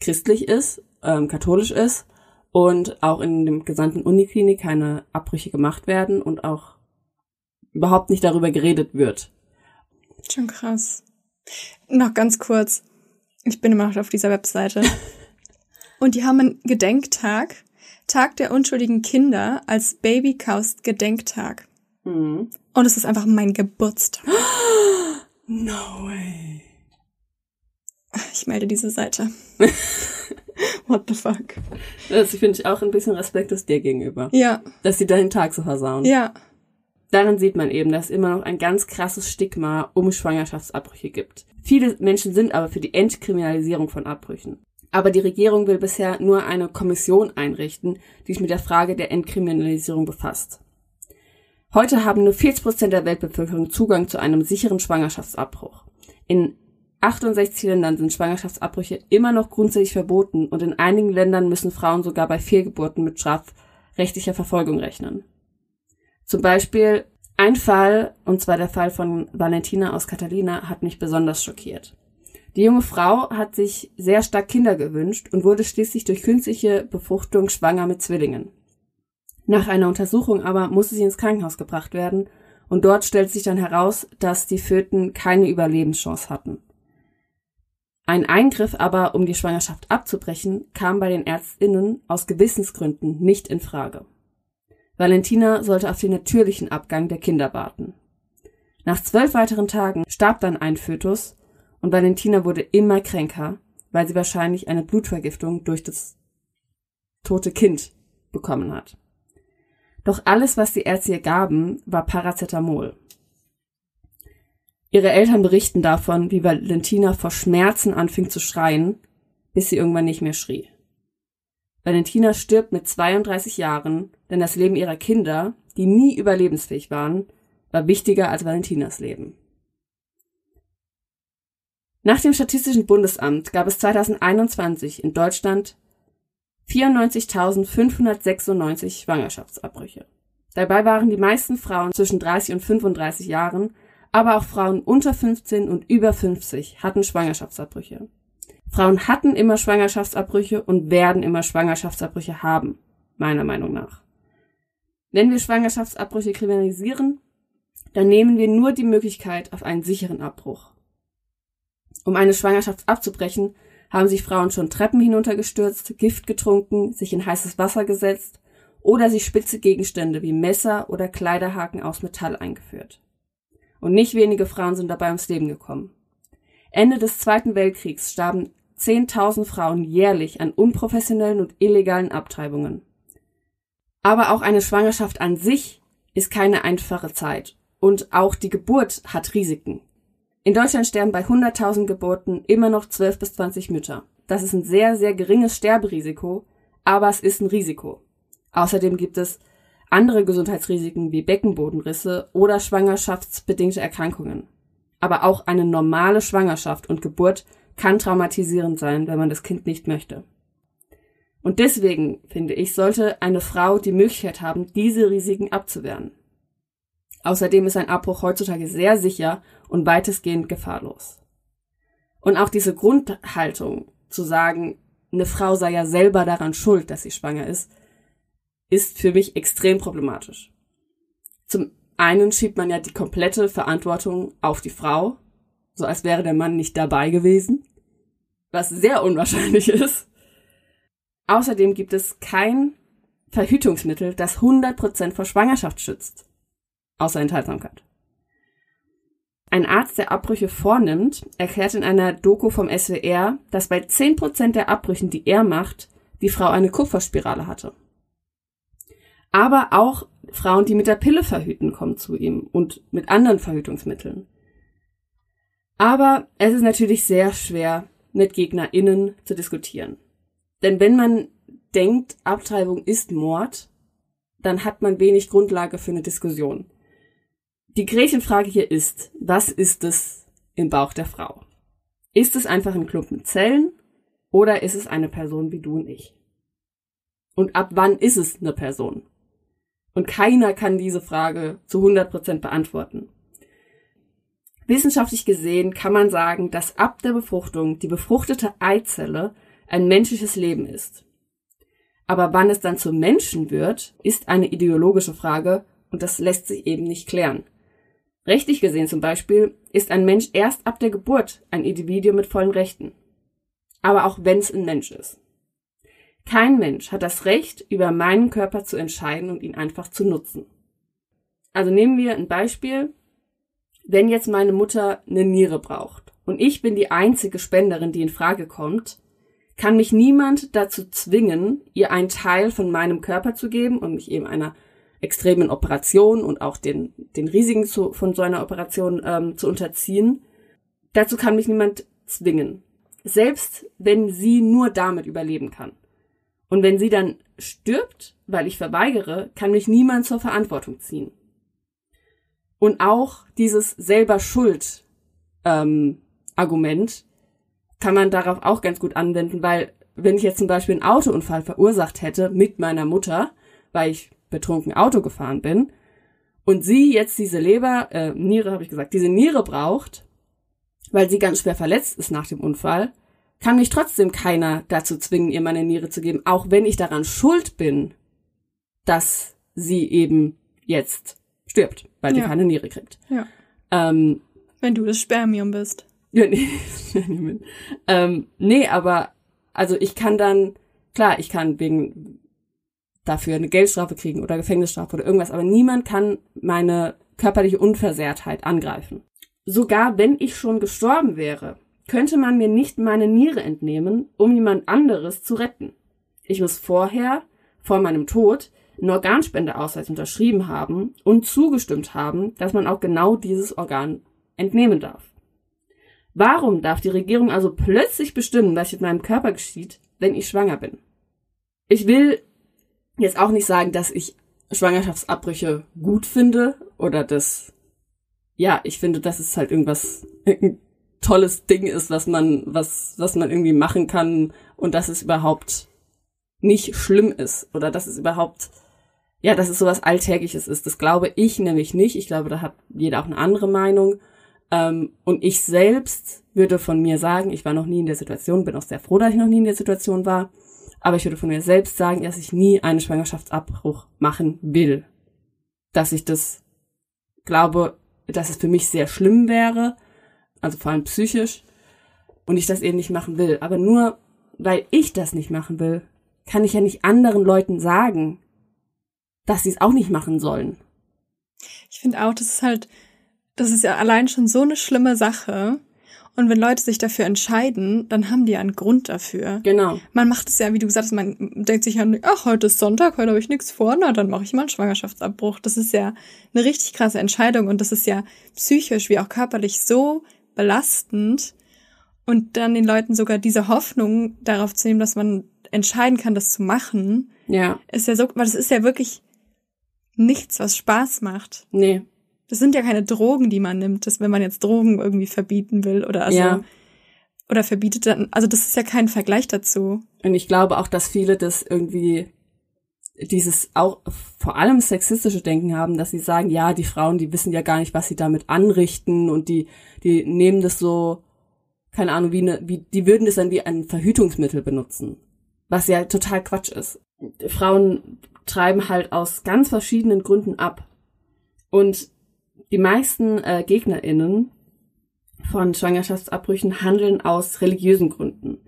christlich ist, ähm, katholisch ist und auch in dem gesamten Uniklinik keine Abbrüche gemacht werden und auch überhaupt nicht darüber geredet wird. Schon krass. Noch ganz kurz. Ich bin immer noch auf dieser Webseite. [laughs] Und die haben einen Gedenktag. Tag der unschuldigen Kinder als Babykaust Gedenktag. Mhm. Und es ist einfach mein Geburtstag. [gasps] No way. Ich melde diese Seite. [laughs] What the fuck? Das finde ich auch ein bisschen respektlos dir gegenüber. Ja, Dass sie deinen Tag so versauen. ja. Daran sieht man eben, dass es immer noch ein ganz krasses Stigma um Schwangerschaftsabbrüche gibt. Viele Menschen sind aber für die Entkriminalisierung von Abbrüchen. Aber die Regierung will bisher nur eine Kommission einrichten, die sich mit der Frage der Entkriminalisierung befasst. Heute haben nur 40 Prozent der Weltbevölkerung Zugang zu einem sicheren Schwangerschaftsabbruch. In 68 Ländern sind Schwangerschaftsabbrüche immer noch grundsätzlich verboten und in einigen Ländern müssen Frauen sogar bei Fehlgeburten mit strafrechtlicher Verfolgung rechnen. Zum Beispiel ein Fall, und zwar der Fall von Valentina aus Catalina, hat mich besonders schockiert. Die junge Frau hat sich sehr stark Kinder gewünscht und wurde schließlich durch künstliche Befruchtung schwanger mit Zwillingen. Nach einer Untersuchung aber musste sie ins Krankenhaus gebracht werden und dort stellt sich dann heraus, dass die Föten keine Überlebenschance hatten. Ein Eingriff aber, um die Schwangerschaft abzubrechen, kam bei den Ärztinnen aus Gewissensgründen nicht in Frage. Valentina sollte auf den natürlichen Abgang der Kinder warten. Nach zwölf weiteren Tagen starb dann ein Fötus und Valentina wurde immer kränker, weil sie wahrscheinlich eine Blutvergiftung durch das tote Kind bekommen hat. Doch alles, was die Ärzte ihr gaben, war Paracetamol. Ihre Eltern berichten davon, wie Valentina vor Schmerzen anfing zu schreien, bis sie irgendwann nicht mehr schrie. Valentina stirbt mit 32 Jahren, denn das Leben ihrer Kinder, die nie überlebensfähig waren, war wichtiger als Valentinas Leben. Nach dem Statistischen Bundesamt gab es 2021 in Deutschland 94.596 Schwangerschaftsabbrüche. Dabei waren die meisten Frauen zwischen 30 und 35 Jahren, aber auch Frauen unter 15 und über 50 hatten Schwangerschaftsabbrüche. Frauen hatten immer Schwangerschaftsabbrüche und werden immer Schwangerschaftsabbrüche haben, meiner Meinung nach. Wenn wir Schwangerschaftsabbrüche kriminalisieren, dann nehmen wir nur die Möglichkeit auf einen sicheren Abbruch. Um eine Schwangerschaft abzubrechen, haben sich Frauen schon Treppen hinuntergestürzt, Gift getrunken, sich in heißes Wasser gesetzt oder sich spitze Gegenstände wie Messer oder Kleiderhaken aus Metall eingeführt. Und nicht wenige Frauen sind dabei ums Leben gekommen. Ende des Zweiten Weltkriegs starben 10.000 Frauen jährlich an unprofessionellen und illegalen Abtreibungen. Aber auch eine Schwangerschaft an sich ist keine einfache Zeit und auch die Geburt hat Risiken. In Deutschland sterben bei 100.000 Geburten immer noch 12 bis 20 Mütter. Das ist ein sehr, sehr geringes Sterberisiko, aber es ist ein Risiko. Außerdem gibt es andere Gesundheitsrisiken wie Beckenbodenrisse oder schwangerschaftsbedingte Erkrankungen. Aber auch eine normale Schwangerschaft und Geburt kann traumatisierend sein, wenn man das Kind nicht möchte. Und deswegen, finde ich, sollte eine Frau die Möglichkeit haben, diese Risiken abzuwehren. Außerdem ist ein Abbruch heutzutage sehr sicher und weitestgehend gefahrlos. Und auch diese Grundhaltung zu sagen, eine Frau sei ja selber daran schuld, dass sie schwanger ist, ist für mich extrem problematisch. Zum einen schiebt man ja die komplette Verantwortung auf die Frau, so als wäre der Mann nicht dabei gewesen, was sehr unwahrscheinlich [laughs] ist. Außerdem gibt es kein Verhütungsmittel, das 100% vor Schwangerschaft schützt außer Enthaltsamkeit. Ein Arzt, der Abbrüche vornimmt, erklärt in einer Doku vom SWR, dass bei 10% der Abbrüchen, die er macht, die Frau eine Kupferspirale hatte. Aber auch Frauen, die mit der Pille verhüten, kommen zu ihm und mit anderen Verhütungsmitteln. Aber es ist natürlich sehr schwer, mit GegnerInnen zu diskutieren. Denn wenn man denkt, Abtreibung ist Mord, dann hat man wenig Grundlage für eine Diskussion. Die Gretchenfrage hier ist, was ist es im Bauch der Frau? Ist es einfach ein Klumpen Zellen oder ist es eine Person wie du und ich? Und ab wann ist es eine Person? Und keiner kann diese Frage zu 100% beantworten. Wissenschaftlich gesehen kann man sagen, dass ab der Befruchtung die befruchtete Eizelle ein menschliches Leben ist. Aber wann es dann zum Menschen wird, ist eine ideologische Frage und das lässt sich eben nicht klären. Rechtlich gesehen zum Beispiel ist ein Mensch erst ab der Geburt ein Individuum mit vollen Rechten. Aber auch wenn es ein Mensch ist. Kein Mensch hat das Recht, über meinen Körper zu entscheiden und ihn einfach zu nutzen. Also nehmen wir ein Beispiel. Wenn jetzt meine Mutter eine Niere braucht und ich bin die einzige Spenderin, die in Frage kommt, kann mich niemand dazu zwingen, ihr einen Teil von meinem Körper zu geben und mich eben einer extremen Operation und auch den, den Risiken zu, von so einer Operation ähm, zu unterziehen. Dazu kann mich niemand zwingen. selbst wenn sie nur damit überleben kann. Und wenn sie dann stirbt, weil ich verweigere, kann mich niemand zur Verantwortung ziehen. Und auch dieses selber Schuld ähm, Argument kann man darauf auch ganz gut anwenden, weil wenn ich jetzt zum Beispiel einen Autounfall verursacht hätte mit meiner Mutter, weil ich betrunken Auto gefahren bin, und sie jetzt diese Leber, äh, Niere habe ich gesagt, diese Niere braucht, weil sie ganz schwer verletzt ist nach dem Unfall, kann mich trotzdem keiner dazu zwingen, ihr meine Niere zu geben, auch wenn ich daran schuld bin, dass sie eben jetzt stirbt, weil sie Ja. keine Niere kriegt. Ja. Ähm, Wenn du das Spermium bist. ja, nee, [laughs] ähm, nee, aber also ich kann dann, klar, ich kann wegen dafür eine Geldstrafe kriegen oder Gefängnisstrafe oder irgendwas, aber niemand kann meine körperliche Unversehrtheit angreifen. Sogar wenn ich schon gestorben wäre, könnte man mir nicht meine Niere entnehmen, um jemand anderes zu retten. Ich muss vorher, vor meinem Tod, einen Organspendeausweis unterschrieben haben und zugestimmt haben, dass man auch genau dieses Organ entnehmen darf. Warum darf die Regierung also plötzlich bestimmen, was mit meinem Körper geschieht, wenn ich schwanger bin? Ich will jetzt auch nicht sagen, dass ich Schwangerschaftsabbrüche gut finde oder dass, ja, ich finde, dass es halt irgendwas, irgendein tolles Ding ist, was man, was, was man irgendwie machen kann und dass es überhaupt nicht schlimm ist oder dass es überhaupt, ja, dass es sowas Alltägliches ist. Das glaube ich nämlich nicht. Ich glaube, da hat jeder auch eine andere Meinung. Ähm, und ich selbst würde von mir sagen, ich war noch nie in der Situation, bin auch sehr froh, dass ich noch nie in der Situation war, aber ich würde von mir selbst sagen, dass ich nie einen Schwangerschaftsabbruch machen will. Dass ich das glaube, dass es für mich sehr schlimm wäre, also vor allem psychisch, und ich das eben nicht machen will. Aber nur weil ich das nicht machen will, kann ich ja nicht anderen Leuten sagen, dass sie es auch nicht machen sollen. Ich finde auch, das ist halt, das ist ja allein schon so eine schlimme Sache. Und wenn Leute sich dafür entscheiden, dann haben die ja einen Grund dafür. Genau. Man macht es ja, wie du gesagt hast, man denkt sich ja, ach, heute ist Sonntag, heute habe ich nichts vor, na, dann mache ich mal einen Schwangerschaftsabbruch. Das ist ja eine richtig krasse Entscheidung und das ist ja psychisch wie auch körperlich so belastend. Und dann den Leuten sogar diese Hoffnung darauf zu nehmen, dass man entscheiden kann, das zu machen, Ja. ist ja so, weil das ist ja wirklich nichts, was Spaß macht. Nee. Das sind ja keine Drogen, die man nimmt, das, wenn man jetzt Drogen irgendwie verbieten will oder also, Ja. oder verbietet dann, also das ist ja kein Vergleich dazu. Und ich glaube auch, dass viele das irgendwie dieses auch vor allem sexistische Denken haben, dass sie sagen, ja, die Frauen, die wissen ja gar nicht, was sie damit anrichten und die, die nehmen das so, keine Ahnung, wie eine, wie, die würden das dann wie ein Verhütungsmittel benutzen. Was ja total Quatsch ist. Frauen treiben halt aus ganz verschiedenen Gründen ab. Und die meisten äh, GegnerInnen von Schwangerschaftsabbrüchen handeln aus religiösen Gründen.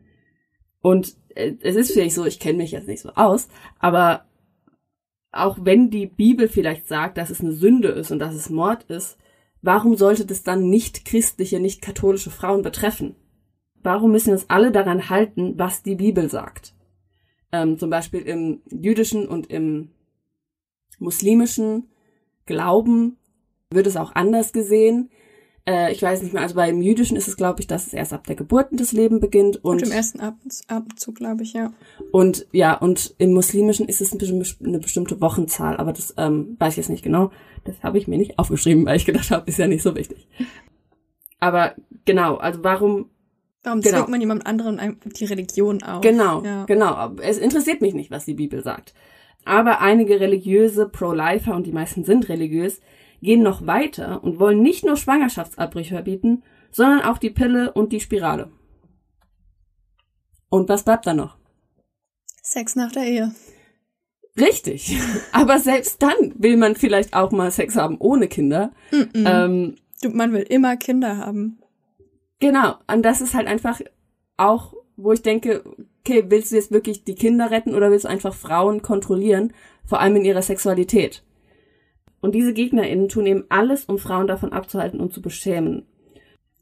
Und äh, es ist vielleicht so, ich kenne mich jetzt nicht so aus, aber auch wenn die Bibel vielleicht sagt, dass es eine Sünde ist und dass es Mord ist, warum sollte das dann nicht christliche, nicht katholische Frauen betreffen? Warum müssen wir uns alle daran halten, was die Bibel sagt? Ähm, zum Beispiel im jüdischen und im muslimischen Glauben wird es auch anders gesehen. Äh, ich weiß nicht mehr, also beim Jüdischen ist es, glaube ich, dass es erst ab der Geburt das Leben beginnt. Und, Und, im ersten Atemzug, glaube ich, ja. und ja, und im Muslimischen ist es eine bestimmte Wochenzahl, aber das ähm, weiß ich jetzt nicht genau. Das habe ich mir nicht aufgeschrieben, weil ich gedacht habe, ist ja nicht so wichtig. Aber genau, also warum Warum Genau. zwingt man jemand anderen die Religion auf? Genau, Ja. genau. Es interessiert mich nicht, was die Bibel sagt. Aber einige religiöse Pro-Lifer, und die meisten sind religiös, gehen noch weiter und wollen nicht nur Schwangerschaftsabbrüche verbieten, sondern auch die Pille und die Spirale. Und was bleibt da noch? Sex nach der Ehe. Richtig. [laughs] Aber selbst dann will man vielleicht auch mal Sex haben ohne Kinder. Ähm, Du, man will immer Kinder haben. Genau, und das ist halt einfach auch, wo ich denke, okay, willst du jetzt wirklich die Kinder retten oder willst du einfach Frauen kontrollieren, vor allem in ihrer Sexualität? Und diese GegnerInnen tun eben alles, um Frauen davon abzuhalten und zu beschämen.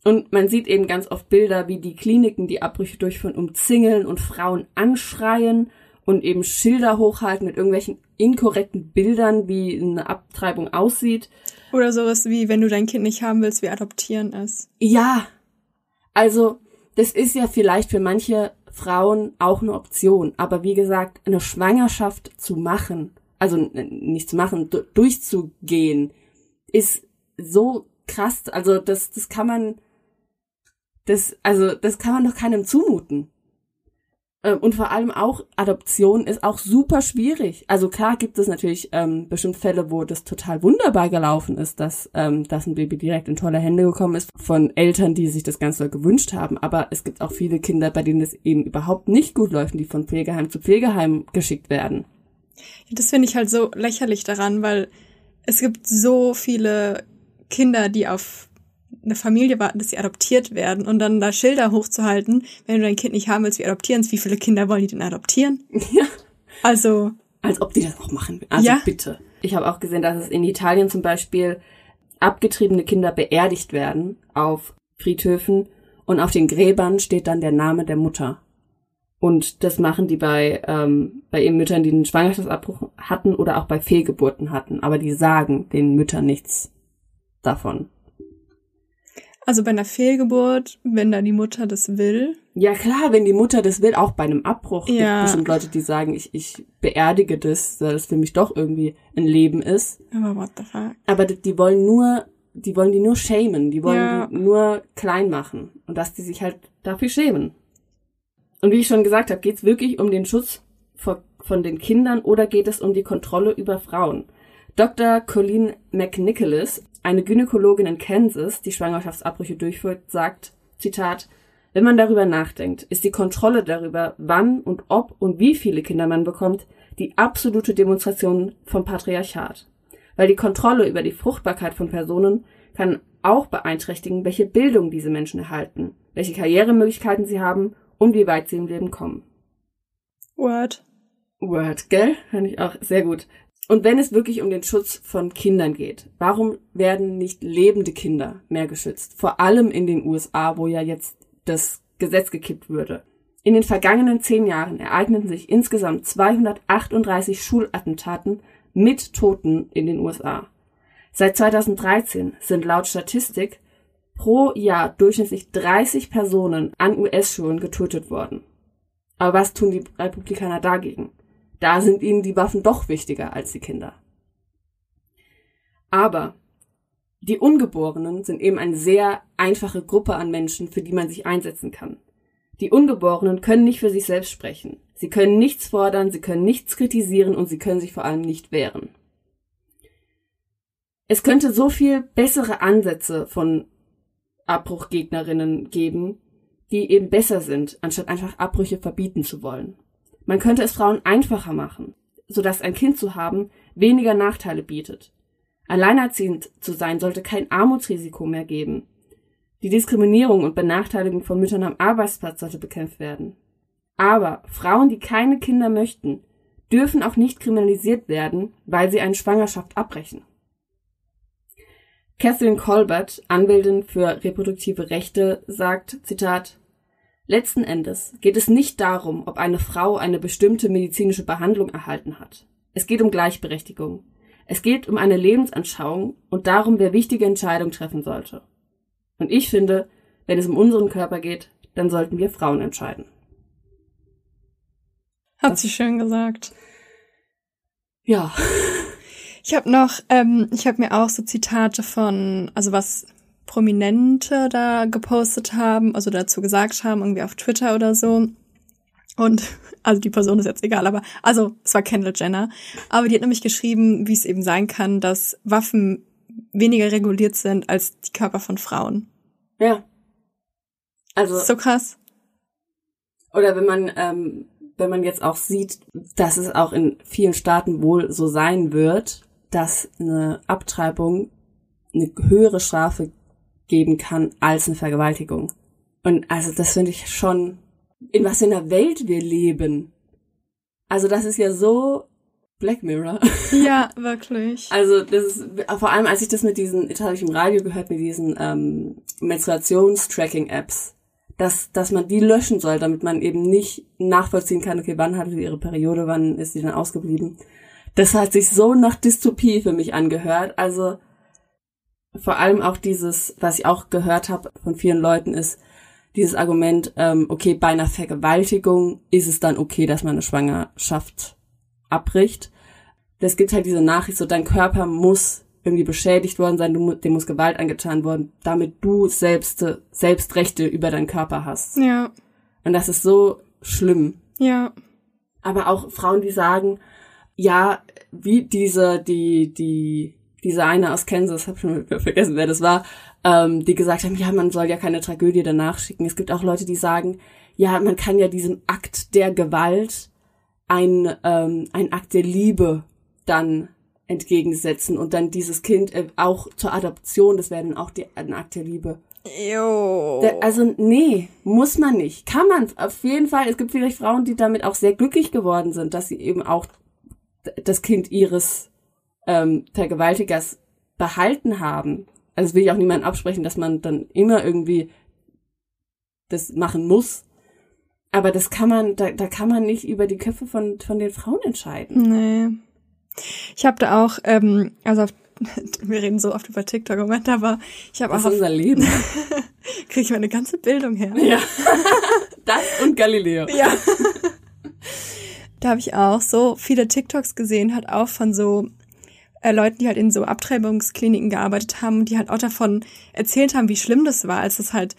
Und man sieht eben ganz oft Bilder, wie die Kliniken die Abbrüche durchführen, umzingeln und Frauen anschreien und eben Schilder hochhalten mit irgendwelchen inkorrekten Bildern, wie eine Abtreibung aussieht. Oder sowas wie, wenn du dein Kind nicht haben willst, wir adoptieren es. Ja, also das ist ja vielleicht für manche Frauen auch eine Option. Aber wie gesagt, eine Schwangerschaft zu machen, also nicht zu machen, durchzugehen, ist so krass. Also das, das kann man, das, also das kann man doch keinem zumuten. Ähm, und vor allem auch Adoption ist auch super schwierig. Also klar gibt es natürlich ähm, bestimmt Fälle, wo das total wunderbar gelaufen ist, dass, ähm, dass ein Baby direkt in tolle Hände gekommen ist von Eltern, die sich das Ganze gewünscht haben. Aber es gibt auch viele Kinder, bei denen es eben überhaupt nicht gut läuft, die von Pflegeheim zu Pflegeheim geschickt werden. Das finde ich halt so lächerlich daran, weil es gibt so viele Kinder, die auf eine Familie warten, dass sie adoptiert werden und dann da Schilder hochzuhalten, wenn du dein Kind nicht haben willst, wir adoptieren es, wie viele Kinder wollen die denn adoptieren? Ja. Also. Als ob die das auch machen. Also ja. bitte. Ich habe auch gesehen, dass es in Italien zum Beispiel abgetriebene Kinder beerdigt werden auf Friedhöfen und auf den Gräbern steht dann der Name der Mutter. Und das machen die bei, ähm, bei eben Müttern, die einen Schwangerschaftsabbruch hatten oder auch bei Fehlgeburten hatten. Aber die sagen den Müttern nichts davon. Also bei einer Fehlgeburt, wenn da die Mutter das will. Ja klar, wenn die Mutter das will, auch bei einem Abbruch. Ja. Gibt bestimmt Leute, die sagen, ich, ich beerdige das, weil das für mich doch irgendwie ein Leben ist. Aber what the fuck? Aber die wollen nur, die wollen die nur schämen, die wollen ja. die nur klein machen. Und dass die sich halt dafür schämen. Und wie ich schon gesagt habe, geht es wirklich um den Schutz von den Kindern oder geht es um die Kontrolle über Frauen? Dr. Colleen McNicholas eine Gynäkologin in Kansas, die Schwangerschaftsabbrüche durchführt, sagt, Zitat, wenn man darüber nachdenkt, ist die Kontrolle darüber, wann und ob und wie viele Kinder man bekommt, die absolute Demonstration vom Patriarchat. Weil die Kontrolle über die Fruchtbarkeit von Personen kann auch beeinträchtigen, welche Bildung diese Menschen erhalten, welche Karrieremöglichkeiten sie haben und wie weit sie im Leben kommen. Word. Word, gell? Fand ich auch sehr gut. Und wenn es wirklich um den Schutz von Kindern geht, warum werden nicht lebende Kinder mehr geschützt? Vor allem in den USA, wo ja jetzt das Gesetz gekippt würde. In den vergangenen zehn Jahren ereigneten sich insgesamt 238 Schulattentaten mit Toten in den USA. Seit 2013 sind laut Statistik pro Jahr durchschnittlich 30 Personen an US-Schulen getötet worden. Aber was tun die Republikaner dagegen? Da sind ihnen die Waffen doch wichtiger als die Kinder. Aber die Ungeborenen sind eben eine sehr einfache Gruppe an Menschen, für die man sich einsetzen kann. Die Ungeborenen können nicht für sich selbst sprechen. Sie können nichts fordern, sie können nichts kritisieren und sie können sich vor allem nicht wehren. Es könnte so viel bessere Ansätze von Abbruchgegnerinnen geben, die eben besser sind, anstatt einfach Abbrüche verbieten zu wollen. Man könnte es Frauen einfacher machen, sodass ein Kind zu haben weniger Nachteile bietet. Alleinerziehend zu sein sollte kein Armutsrisiko mehr geben. Die Diskriminierung und Benachteiligung von Müttern am Arbeitsplatz sollte bekämpft werden. Aber Frauen, die keine Kinder möchten, dürfen auch nicht kriminalisiert werden, weil sie eine Schwangerschaft abbrechen. Catherine Colbert, Anwältin für reproduktive Rechte, sagt, Zitat, Letzten Endes geht es nicht darum, ob eine Frau eine bestimmte medizinische Behandlung erhalten hat. Es geht um Gleichberechtigung. Es geht um eine Lebensanschauung und darum, wer wichtige Entscheidungen treffen sollte. Und ich finde, wenn es um unseren Körper geht, dann sollten wir Frauen entscheiden. Hat sie schön gesagt. Ja. Ich habe noch, ähm, ich habe mir auch so Zitate von, also was Prominente da gepostet haben, also dazu gesagt haben, irgendwie auf Twitter oder so. Und, [laughs] also die Person ist jetzt egal, aber, also, es war Kendall Jenner. Aber die hat nämlich geschrieben, wie es eben sein kann, dass Waffen weniger reguliert sind als die Körper von Frauen. Ja. Also. So krass. Oder wenn man, ähm, wenn man jetzt auch sieht, dass es auch in vielen Staaten wohl so sein wird, dass eine Abtreibung eine höhere Strafe geben kann als eine Vergewaltigung. Und also das finde ich schon, in was in der Welt wir leben. Also das ist ja so Black Mirror. [laughs] Ja, wirklich. Also das ist, vor allem als ich das mit diesen, jetzt habe ich im Radio gehört, mit diesen ähm, Menstruationstracking-Apps, dass, dass man die löschen soll, damit man eben nicht nachvollziehen kann, okay, wann hatte sie ihre Periode, wann ist sie dann ausgeblieben. Das hat sich so nach Dystopie für mich angehört. Also vor allem auch dieses, was ich auch gehört habe von vielen Leuten, ist, dieses Argument, ähm, okay, bei einer Vergewaltigung ist es dann okay, dass man eine Schwangerschaft abbricht. Es gibt halt diese Nachricht, so dein Körper muss irgendwie beschädigt worden sein, du, dem muss Gewalt angetan worden, damit du selbst, selbst Rechte über deinen Körper hast. Ja. Und das ist so schlimm. Ja. Aber auch Frauen, die sagen, ja, wie diese, die, die, diese eine aus Kansas, hab schon vergessen, wer das war, ähm, die gesagt haben, ja, man soll ja keine Tragödie danach schicken. Es gibt auch Leute, die sagen, ja, man kann ja diesem Akt der Gewalt ein, ähm, ein Akt der Liebe dann entgegensetzen und dann dieses Kind äh, auch zur Adoption, das wäre dann auch die, ein Akt der Liebe. Jo. Also nee, muss man nicht. Kann man auf jeden Fall. Es gibt vielleicht Frauen, die damit auch sehr glücklich geworden sind, dass sie eben auch das Kind ihres ähm, Vergewaltigers behalten haben. Also will ich auch niemandem absprechen, dass man dann immer irgendwie das machen muss. Aber das kann man, da, da kann man nicht über die Köpfe von, von den Frauen entscheiden. Nee. Ich habe da auch, ähm, also auf, [laughs] wir reden so oft über TikTok im Moment, aber ich habe auch. Das ist unser Leben. [laughs] Kriege ich meine ganze Bildung her. Ja. [laughs] das und Galileo. Ja. Da habe ich auch so viele TikToks gesehen, hat auch von so äh, Leuten, die halt in so Abtreibungskliniken gearbeitet haben, die halt auch davon erzählt haben, wie schlimm das war, als es halt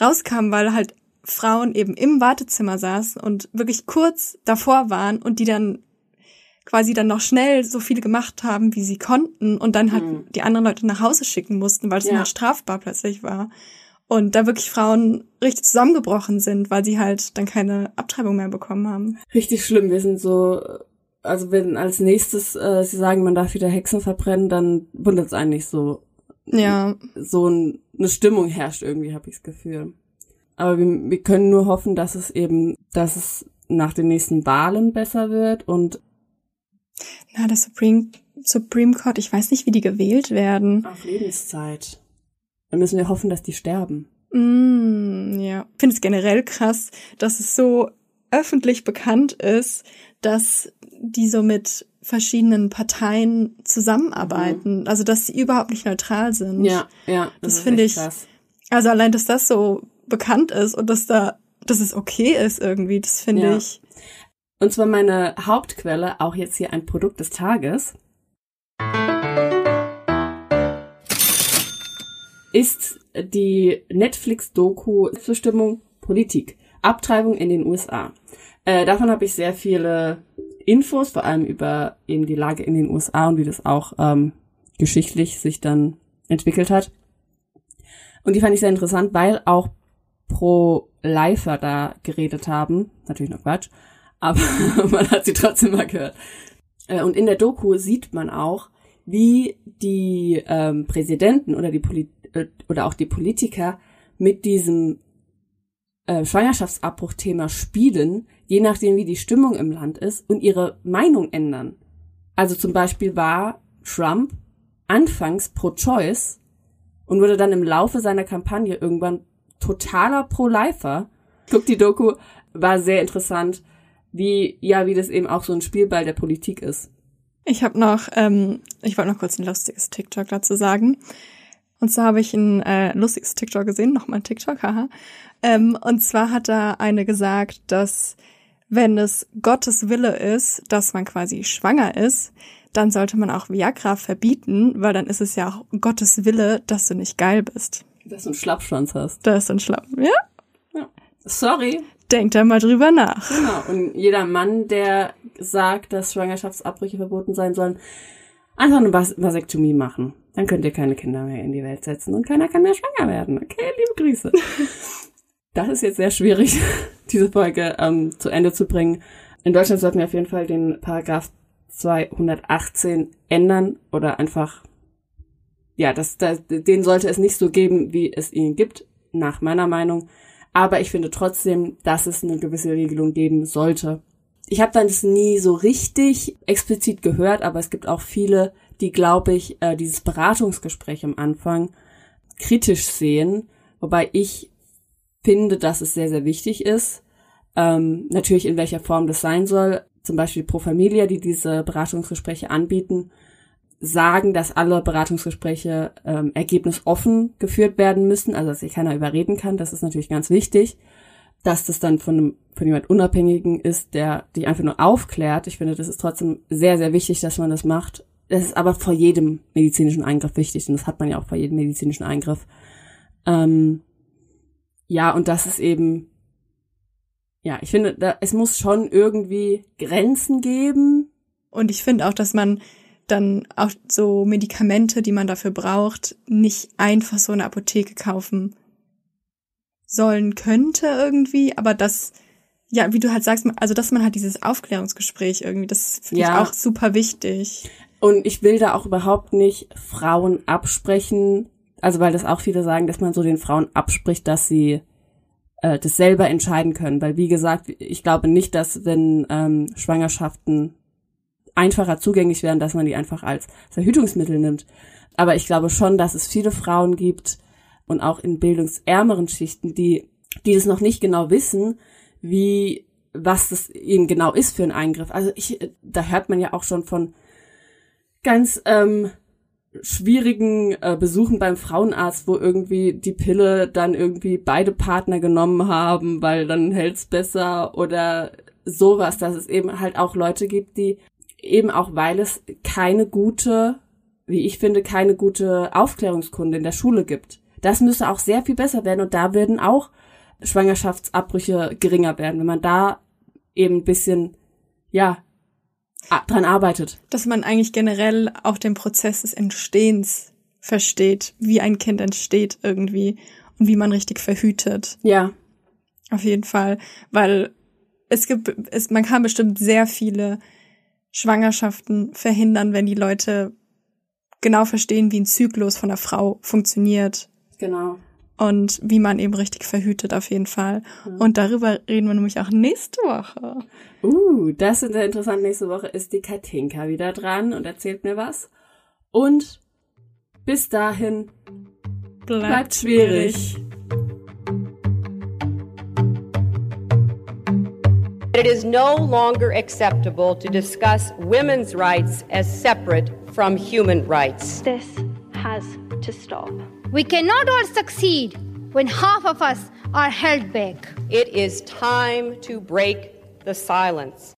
rauskam, weil halt Frauen eben im Wartezimmer saßen und wirklich kurz davor waren und die dann quasi dann noch schnell so viele gemacht haben, wie sie konnten und dann halt mhm. die anderen Leute nach Hause schicken mussten, weil es ja. dann strafbar plötzlich war. Und da wirklich Frauen richtig zusammengebrochen sind, weil sie halt dann keine Abtreibung mehr bekommen haben. Richtig schlimm. Wir sind so, also wenn als nächstes äh, sie sagen, man darf wieder Hexen verbrennen, dann wundert es eigentlich so. Ja. So ein, eine Stimmung herrscht irgendwie, habe ich das Gefühl. Aber wir, wir können nur hoffen, dass es eben, dass es nach den nächsten Wahlen besser wird und na, der Supreme, Supreme Court, ich weiß nicht, wie die gewählt werden. Auf Lebenszeit. Dann müssen wir hoffen, dass die sterben. Mm, ja. Ich finde es generell krass, dass es so öffentlich bekannt ist, dass die so mit verschiedenen Parteien zusammenarbeiten. Mhm. Also, dass sie überhaupt nicht neutral sind. Ja, ja. Das, das finde ich. Krass. Also allein, dass das so bekannt ist und dass da, dass es okay ist irgendwie, das finde ja. ich. Und zwar meine Hauptquelle, auch jetzt hier ein Produkt des Tages, ist die Netflix-Doku Zustimmung Politik. Abtreibung in den USA. Äh, davon habe ich sehr viele Infos, vor allem über eben die Lage in den USA und wie das auch ähm, geschichtlich sich dann entwickelt hat. Und die fand ich sehr interessant, weil auch Pro-Lifer da geredet haben. Natürlich noch Quatsch aber [laughs] man hat sie trotzdem mal gehört. Äh, und in der Doku sieht man auch, wie die ähm, Präsidenten oder die Poli äh, oder auch die Politiker mit diesem äh, Schwangerschaftsabbruchthema spielen, je nachdem wie die Stimmung im Land ist und ihre Meinung ändern. Also zum Beispiel war Trump anfangs pro-choice und wurde dann im Laufe seiner Kampagne irgendwann totaler pro-lifer. Guck die Doku, war sehr interessant wie, ja, wie das eben auch so ein Spielball der Politik ist. Ich habe noch, ähm, ich wollte noch kurz ein lustiges TikTok dazu sagen. Und zwar habe ich ein äh, lustiges TikTok gesehen, nochmal ein TikTok, haha. Ähm, und zwar hat da eine gesagt, dass wenn es Gottes Wille ist, dass man quasi schwanger ist, dann sollte man auch Viagra verbieten, weil dann ist es ja auch Gottes Wille, dass du nicht geil bist. Dass du einen Schlappschwanz hast. Das ist ein Schlapp, ja? ja. Sorry. Denkt da mal drüber nach. Genau. Und jeder Mann, der sagt, dass Schwangerschaftsabbrüche verboten sein sollen, einfach eine Vas Vasektomie machen. Dann könnt ihr keine Kinder mehr in die Welt setzen und keiner kann mehr schwanger werden. Okay, liebe Grüße. [laughs] das ist jetzt sehr schwierig, [laughs] diese Folge ähm, zu Ende zu bringen. In Deutschland sollten wir auf jeden Fall den Paragraph 218 ändern oder einfach, ja, das, das, den sollte es nicht so geben, wie es ihn gibt, nach meiner Meinung. Aber ich finde trotzdem, dass es eine gewisse Regelung geben sollte. Ich habe dann das nie so richtig explizit gehört, aber es gibt auch viele, die, glaube ich, äh, dieses Beratungsgespräch am Anfang kritisch sehen, wobei ich finde, dass es sehr, sehr wichtig ist. Ähm, natürlich in welcher Form das sein soll. Zum Beispiel Pro Familia, die diese Beratungsgespräche anbieten. sagen, dass alle Beratungsgespräche ähm, ergebnisoffen geführt werden müssen, also dass sich keiner überreden kann. Das ist natürlich ganz wichtig, dass das dann von, einem, von jemand Unabhängigen ist, der die einfach nur aufklärt. Ich finde, das ist trotzdem sehr, sehr wichtig, dass man das macht. Das ist aber vor jedem medizinischen Eingriff wichtig und das hat man ja auch vor jedem medizinischen Eingriff. Ähm, ja, und das ist eben, ja, ich finde, da, es muss schon irgendwie Grenzen geben. Und ich finde auch, dass man dann auch so Medikamente, die man dafür braucht, nicht einfach so in der Apotheke kaufen sollen könnte irgendwie, aber das, ja, wie du halt sagst, also dass man halt dieses Aufklärungsgespräch irgendwie, das finde Ja. ich auch super wichtig. Und ich will da auch überhaupt nicht Frauen absprechen, also weil das auch viele sagen, dass man so den Frauen abspricht, dass sie äh, das selber entscheiden können. Weil wie gesagt, ich glaube nicht, dass wenn ähm, Schwangerschaften einfacher zugänglich wären, dass man die einfach als Verhütungsmittel nimmt. Aber ich glaube schon, dass es viele Frauen gibt und auch in bildungsärmeren Schichten, die, die das noch nicht genau wissen, wie, was das eben genau ist für ein Eingriff. Also ich, da hört man ja auch schon von ganz ähm, schwierigen äh, Besuchen beim Frauenarzt, wo irgendwie die Pille dann irgendwie beide Partner genommen haben, weil dann hält's besser oder sowas, dass es eben halt auch Leute gibt, die eben auch, weil es keine gute, wie ich finde, keine gute Aufklärungskunde in der Schule gibt. Das müsste auch sehr viel besser werden und da würden auch Schwangerschaftsabbrüche geringer werden, wenn man da eben ein bisschen, ja, dran arbeitet. Dass man eigentlich generell auch den Prozess des Entstehens versteht, wie ein Kind entsteht irgendwie und wie man richtig verhütet. Ja, Auf jeden Fall, weil es gibt, es, man kann bestimmt sehr viele Schwangerschaften verhindern, wenn die Leute genau verstehen, wie ein Zyklus von der Frau funktioniert genau. Und wie man eben richtig verhütet auf jeden Fall. Und darüber reden wir nämlich auch nächste Woche. Uh, das ist sehr interessant. Nächste Woche ist die Katinka wieder dran und erzählt mir was. Und bis dahin bleibt schwierig. It is no longer acceptable to discuss women's rights as separate from human rights. This has to stop. We cannot all succeed when half of us are held back. It is time to break the silence.